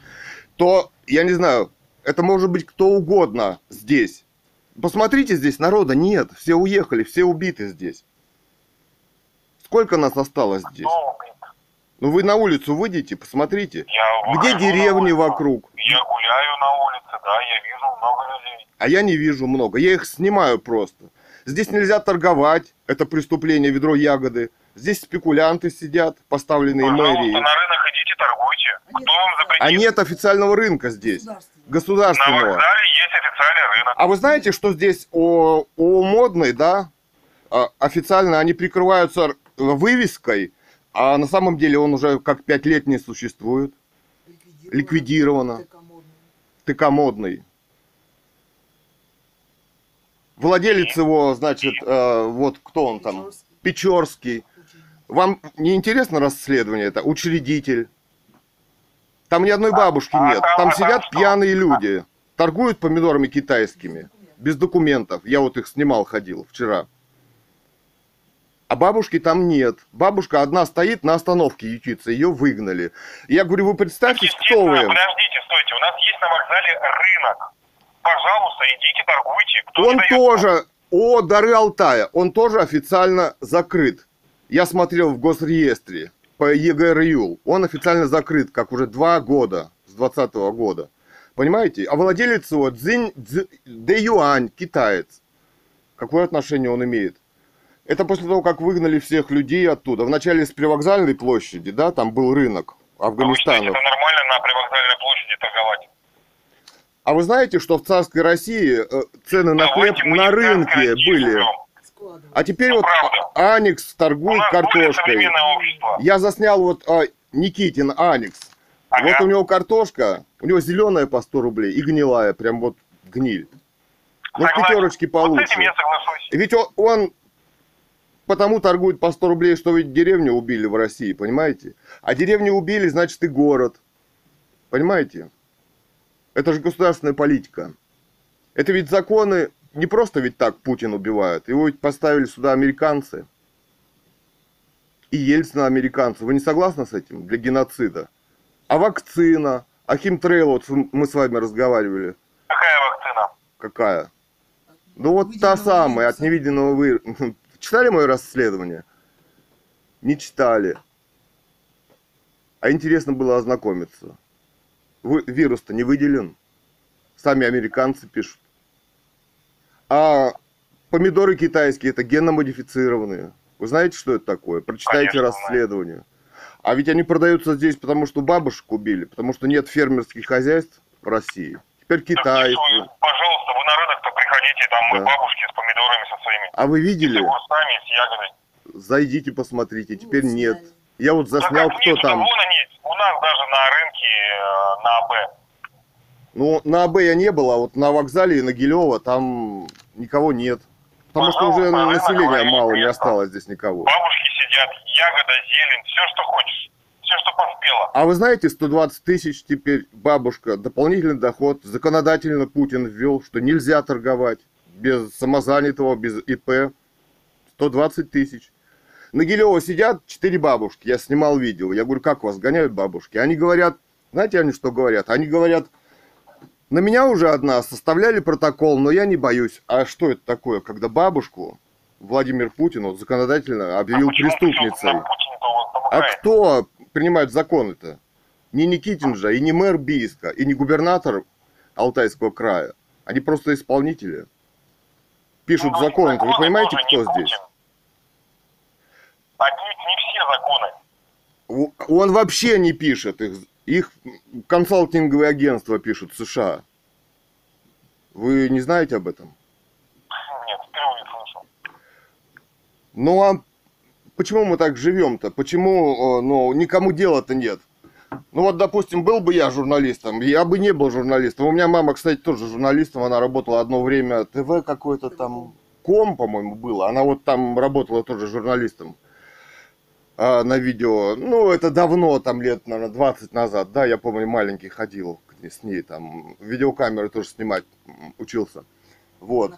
A: то, я не знаю, это может быть кто угодно здесь. Посмотрите, здесь народа нет, все уехали, все убиты здесь. Сколько нас осталось здесь? Ну вы на улицу выйдите, посмотрите.
F: Я
A: Где деревни вокруг?
F: Я гуляю на улице, да, я вижу много людей.
A: А я не вижу много, я их снимаю просто. Здесь нельзя торговать, это преступление, ведро ягоды. Здесь спекулянты сидят, поставленные
F: Пожалуйста,
A: мэрией.
F: на рынок идите, торгуйте. Кто вам запретил?
A: А нет официального рынка здесь,
B: Государственный.
F: На
A: государственного.
F: вокзале есть официальный рынок.
A: А вы знаете, что здесь о, о модной, да, а, официально они прикрываются вывеской, а на самом деле он уже как пять лет не существует. Ликвидировано.
B: Тыкомодный.
A: Владелец его, значит, э, вот кто он там?
B: Печорский.
A: Печорский. Вам не интересно расследование это? Учредитель. Там ни одной бабушки
F: а
A: нет.
F: там- а там
A: сидят пьяные люди. Торгуют помидорами китайскими. Без документов. Я вот их снимал, ходил вчера. А бабушки там нет. Бабушка одна стоит на остановке ютится. Ее выгнали. Я говорю, вы представьте, кто вы.
F: подождите, стойте, у нас есть на вокзале рынок. Пожалуйста, идите, торгуйте. Кто
A: Он тоже, о, Дары Алтая, он тоже официально закрыт. Я смотрел в госреестре по ЕГРЮЛ. Он официально закрыт, как уже два года, с 20 года. Понимаете? А владелец его Цзинь Цзи- Дэ Юань, китаец. Какое отношение он имеет? Это после того, как выгнали всех людей оттуда. Вначале с привокзальной площади, да, там был рынок
F: А вы считаете,
A: Афганистана.
F: это нормально на привокзальной площади торговать?
A: А вы знаете, что в царской России э, цены на хлеб на рынке были? А теперь
F: Ну,
A: вот
F: правда.
A: Аникс торгует картошкой.
F: современное общество.
A: Я заснял вот а, Никитин Аникс.
F: Ага.
A: Вот у него картошка, у него зеленая по 100 рублей и гнилая, прям вот гниль. Ну, в
F: Согласен.
A: пятерочке
F: Вот с
A: получше.
F: этим я соглашусь.
A: Ведь он, он потому торгует по 100 рублей, что ведь деревню убили в России, понимаете? А деревню убили, значит и город. Понимаете? Это же государственная политика. Это ведь законы не просто ведь так Путин убивает. Его ведь поставили сюда американцы. И Ельцина американцы. Вы не согласны с этим? Для геноцида. А вакцина? А химтрейл, вот мы с вами разговаривали.
F: Какая вакцина?
A: Какая? Ну вот та самая, от невидимого вируса. Читали мое расследование? Не читали. А интересно было ознакомиться. Вирус-то не выделен. Сами американцы пишут. А помидоры китайские это генно-модифицированные. Вы знаете, что это такое? Прочитайте
F: Конечно,
A: расследование. А ведь они продаются здесь, потому что бабушек убили, потому что нет фермерских хозяйств в России. Теперь китайцы.
F: что, Пожалуйста, вы на рынок-то приходите, там мы
A: Да.
F: бабушки с помидорами со своими.
A: А вы
F: С
A: видели?
F: огурцами, с ягодой.
A: Зайдите, посмотрите. Теперь
B: Вот,
A: нет. Я вот заснял,
F: да
A: кто
F: нет,
A: там.
F: Вон они, у нас даже на рынке э, на АБ.
A: Ну, на АБ я не был, а вот на вокзале и на Гилева там никого нет. Потому что уже
F: Пожалуйста, рынок
A: населения мало, не осталось здесь никого.
F: Бабушки сидят, ягода, зелень, все, что хочешь. Все, что поспело.
A: А вы знаете, 120 тысяч теперь бабушка, дополнительный доход, законодательно Путин ввел, что нельзя торговать без самозанятого, без ИП. 120 тысяч. На Гилево сидят четыре бабушки, я снимал видео. Я говорю, как вас гоняют бабушки? Они говорят, знаете, они что говорят? Они говорят, на меня уже одна составляли протокол, но я не боюсь. А что это такое, когда бабушку Владимир Путин вот, законодательно объявил
F: А
A: преступницей? А кто принимает законы-то? Не Никитин же, и не мэр Бийска, и не губернатор Алтайского края. Они просто исполнители. Пишут
F: Ну,
A: законы. Вы
F: законы
A: понимаете,
F: тоже
A: кто здесь?
F: Отнюдь не все законы.
A: Он вообще не пишет их. Их консалтинговые агентства пишут США. Вы не знаете об этом?
F: Нет, впервые слышу.
A: Ну а почему мы так живем-то? Почему, э, ну, никому дела-то нет? Ну вот, допустим, был бы я журналистом, я бы не был журналистом. У меня мама, кстати, тоже журналистом, она работала одно время ТВ какой-то там, Ком, по-моему, было. Она вот там работала тоже журналистом а, на видео. Ну, это давно, там лет, наверное, 20 назад, да, я помню, маленький ходил с ней, там, видеокамеры тоже снимать учился. Вот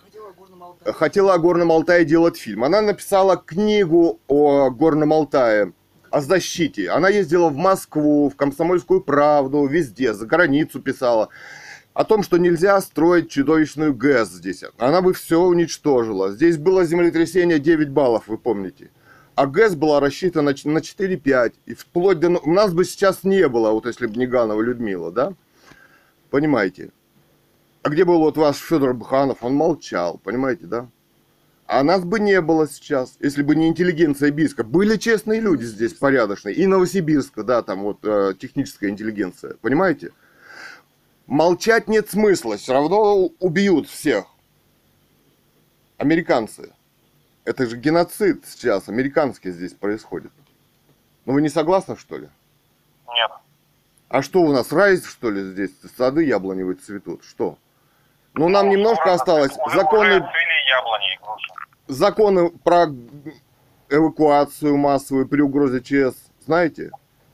B: хотела о Горном Алтае.
A: делать фильм. Она написала книгу о Горном Алтае, о защите. Она ездила в Москву, в Комсомольскую правду, везде, за границу писала. О том, что нельзя строить чудовищную ГЭС здесь. Она бы все уничтожила. Здесь было землетрясение 9 баллов, вы помните. А ГЭС была рассчитана на 4-5. И вплоть до... У нас бы сейчас не было, вот если бы не Ганова Людмила, да? Понимаете? А где был вот ваш Федор Буханов? Он молчал, понимаете, да? А нас бы не было сейчас, если бы не интеллигенция Бийска. Были честные люди здесь, порядочные. И Новосибирска, да, там вот э, техническая интеллигенция. Понимаете? Молчать нет смысла, все равно убьют всех. Американцы. Это же геноцид сейчас, американский здесь происходит. Ну вы не согласны, что ли?
F: Нет.
A: А что у нас, рай, что ли, здесь? Сады яблоневые цветут? Что? Ну, нам немножко осталось. Законы законы про эвакуацию массовую при угрозе ЧС, знаете?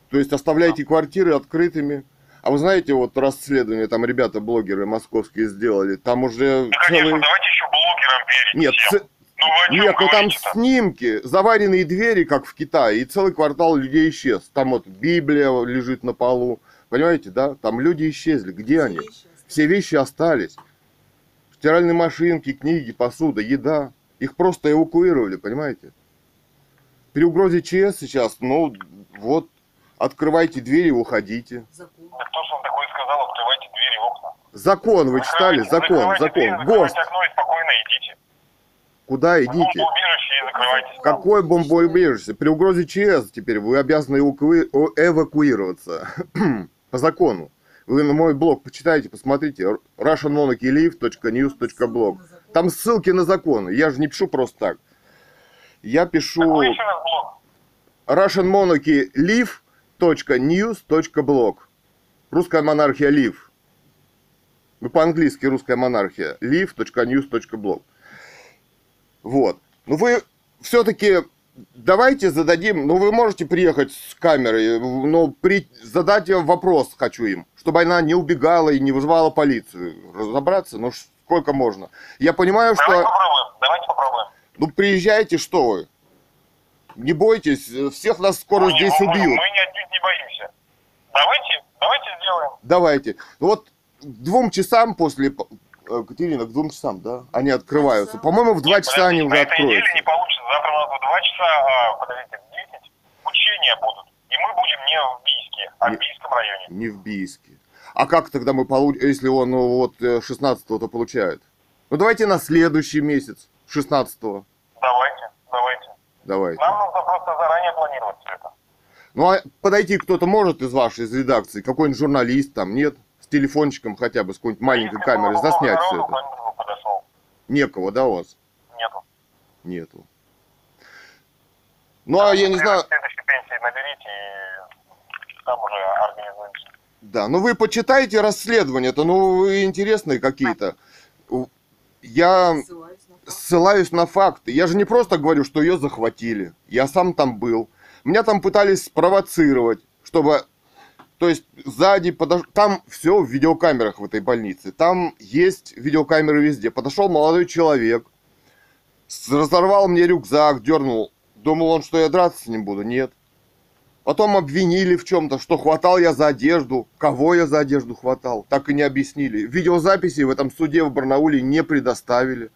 A: То есть оставляйте квартиры открытыми. А вы знаете, вот расследование там ребята-блогеры московские сделали, там уже
F: Да, конечно,
A: целый...
F: давайте еще блогерам верить
A: Нет,
F: всем.
A: ц-
F: Ну
A: Нет, ну там
F: говорите-то?
A: снимки, заваренные двери, как в Китае, и целый квартал людей исчез. Там вот Библия лежит на полу, понимаете, да? Там люди исчезли, где они? Все вещи остались. Стиральные машинки, книги, посуда, еда. Их просто эвакуировали, понимаете? При угрозе ЧС сейчас, ну, вот, открывайте двери и уходите.
B: Закон.
F: Да кто же вам такое сказал, открывайте двери и окна.
A: Закон вы читали? Закон, закон.
F: двери,
A: ГОСТ.
F: закрывайте окно и спокойно идите.
A: Куда
F: В
A: идите?
F: бомбоубежище и закрывайтесь.
A: Какое бомбоубежище? При угрозе ЧС теперь вы обязаны о- эвакуироваться. По закону. Вы на мой блог почитайте, посмотрите. russianmonarchylive.news.blog Там ссылки на законы. Я же не пишу просто так. Я пишу
F: Какой еще раз блог?
A: russianmonarchylive.news.blog Русская монархия Live. Ну, по-английски русская монархия. live.news.blog Вот. Ну, вы все-таки давайте зададим... Ну, вы можете приехать с камерой, но при... задать я вопрос хочу им, чтобы она не убегала и не вызывала полицию. Разобраться, ну, сколько можно. Я понимаю,
F: Давайте
A: что...
F: попробуем, давайте попробуем.
A: Ну, приезжайте, что вы. Не бойтесь, всех нас скоро
F: не-
A: здесь
F: мы-
A: убьют.
F: Мы не не боимся. Давайте, давайте сделаем.
A: Давайте. Ну вот двум часам после... э, Катерина, к двум часам, да? Они открываются. По-моему, в два часа они уже
F: неделе
A: откроются.
F: не получится. Завтра у нас в 2 часа, а, подождите, в 10 учения будут. И мы будем не в Бийске, а
A: Не-
F: в Бийском районе.
A: Не в Бийске. А как тогда мы получим, если он ну, вот 16-го, то получает? Ну давайте на следующий месяц, 16-го.
F: Давайте, давайте.
A: Давайте.
F: Нам нужно просто заранее планировать все это.
A: Ну а подойти кто-то может из вашей, из редакции, какой-нибудь журналист там, нет? Телефончиком хотя бы, с какой-нибудь маленькой камерой, заснять все это.
F: кто-нибудь бы подошел.
A: Некого, да, у вас?
F: Нету.
A: Нету. Ну а я не знаю,
F: следующей пенсии наберите и там уже организуемся.
A: Да, ну вы почитайте расследования-то, ну вы интересные какие-то. Я
B: Ссылаюсь на факт.
A: ссылаюсь на факты. Я же не просто говорю, что ее захватили. Я сам там был. Меня там пытались спровоцировать, чтобы... То есть сзади подош... Там все в видеокамерах в этой больнице. Там есть видеокамеры везде. Подошел молодой человек, разорвал мне рюкзак, дернул Думал он, что я драться с ним буду? Нет. Потом обвинили в чем-то, что хватал я за одежду. Кого я за одежду хватал? Так и не объяснили. Видеозаписи в этом суде в Барнауле не предоставили.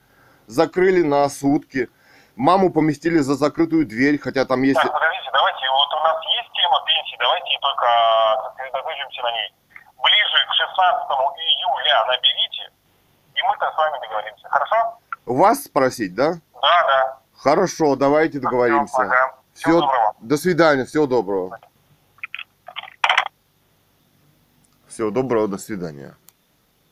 A: Закрыли на сутки. Маму поместили за закрытую дверь, хотя там есть...
F: Так, подождите, давайте, вот у нас есть тема пенсии, давайте только сосредоточимся на ней. Ближе к 16 июля наберите, и мы там с вами договоримся. Хорошо?
A: Вас спросить, да?
F: Да, да.
A: Хорошо, давайте договоримся.
F: Ага. Всего доброго.
A: До свидания, всего доброго. Всего доброго, до свидания.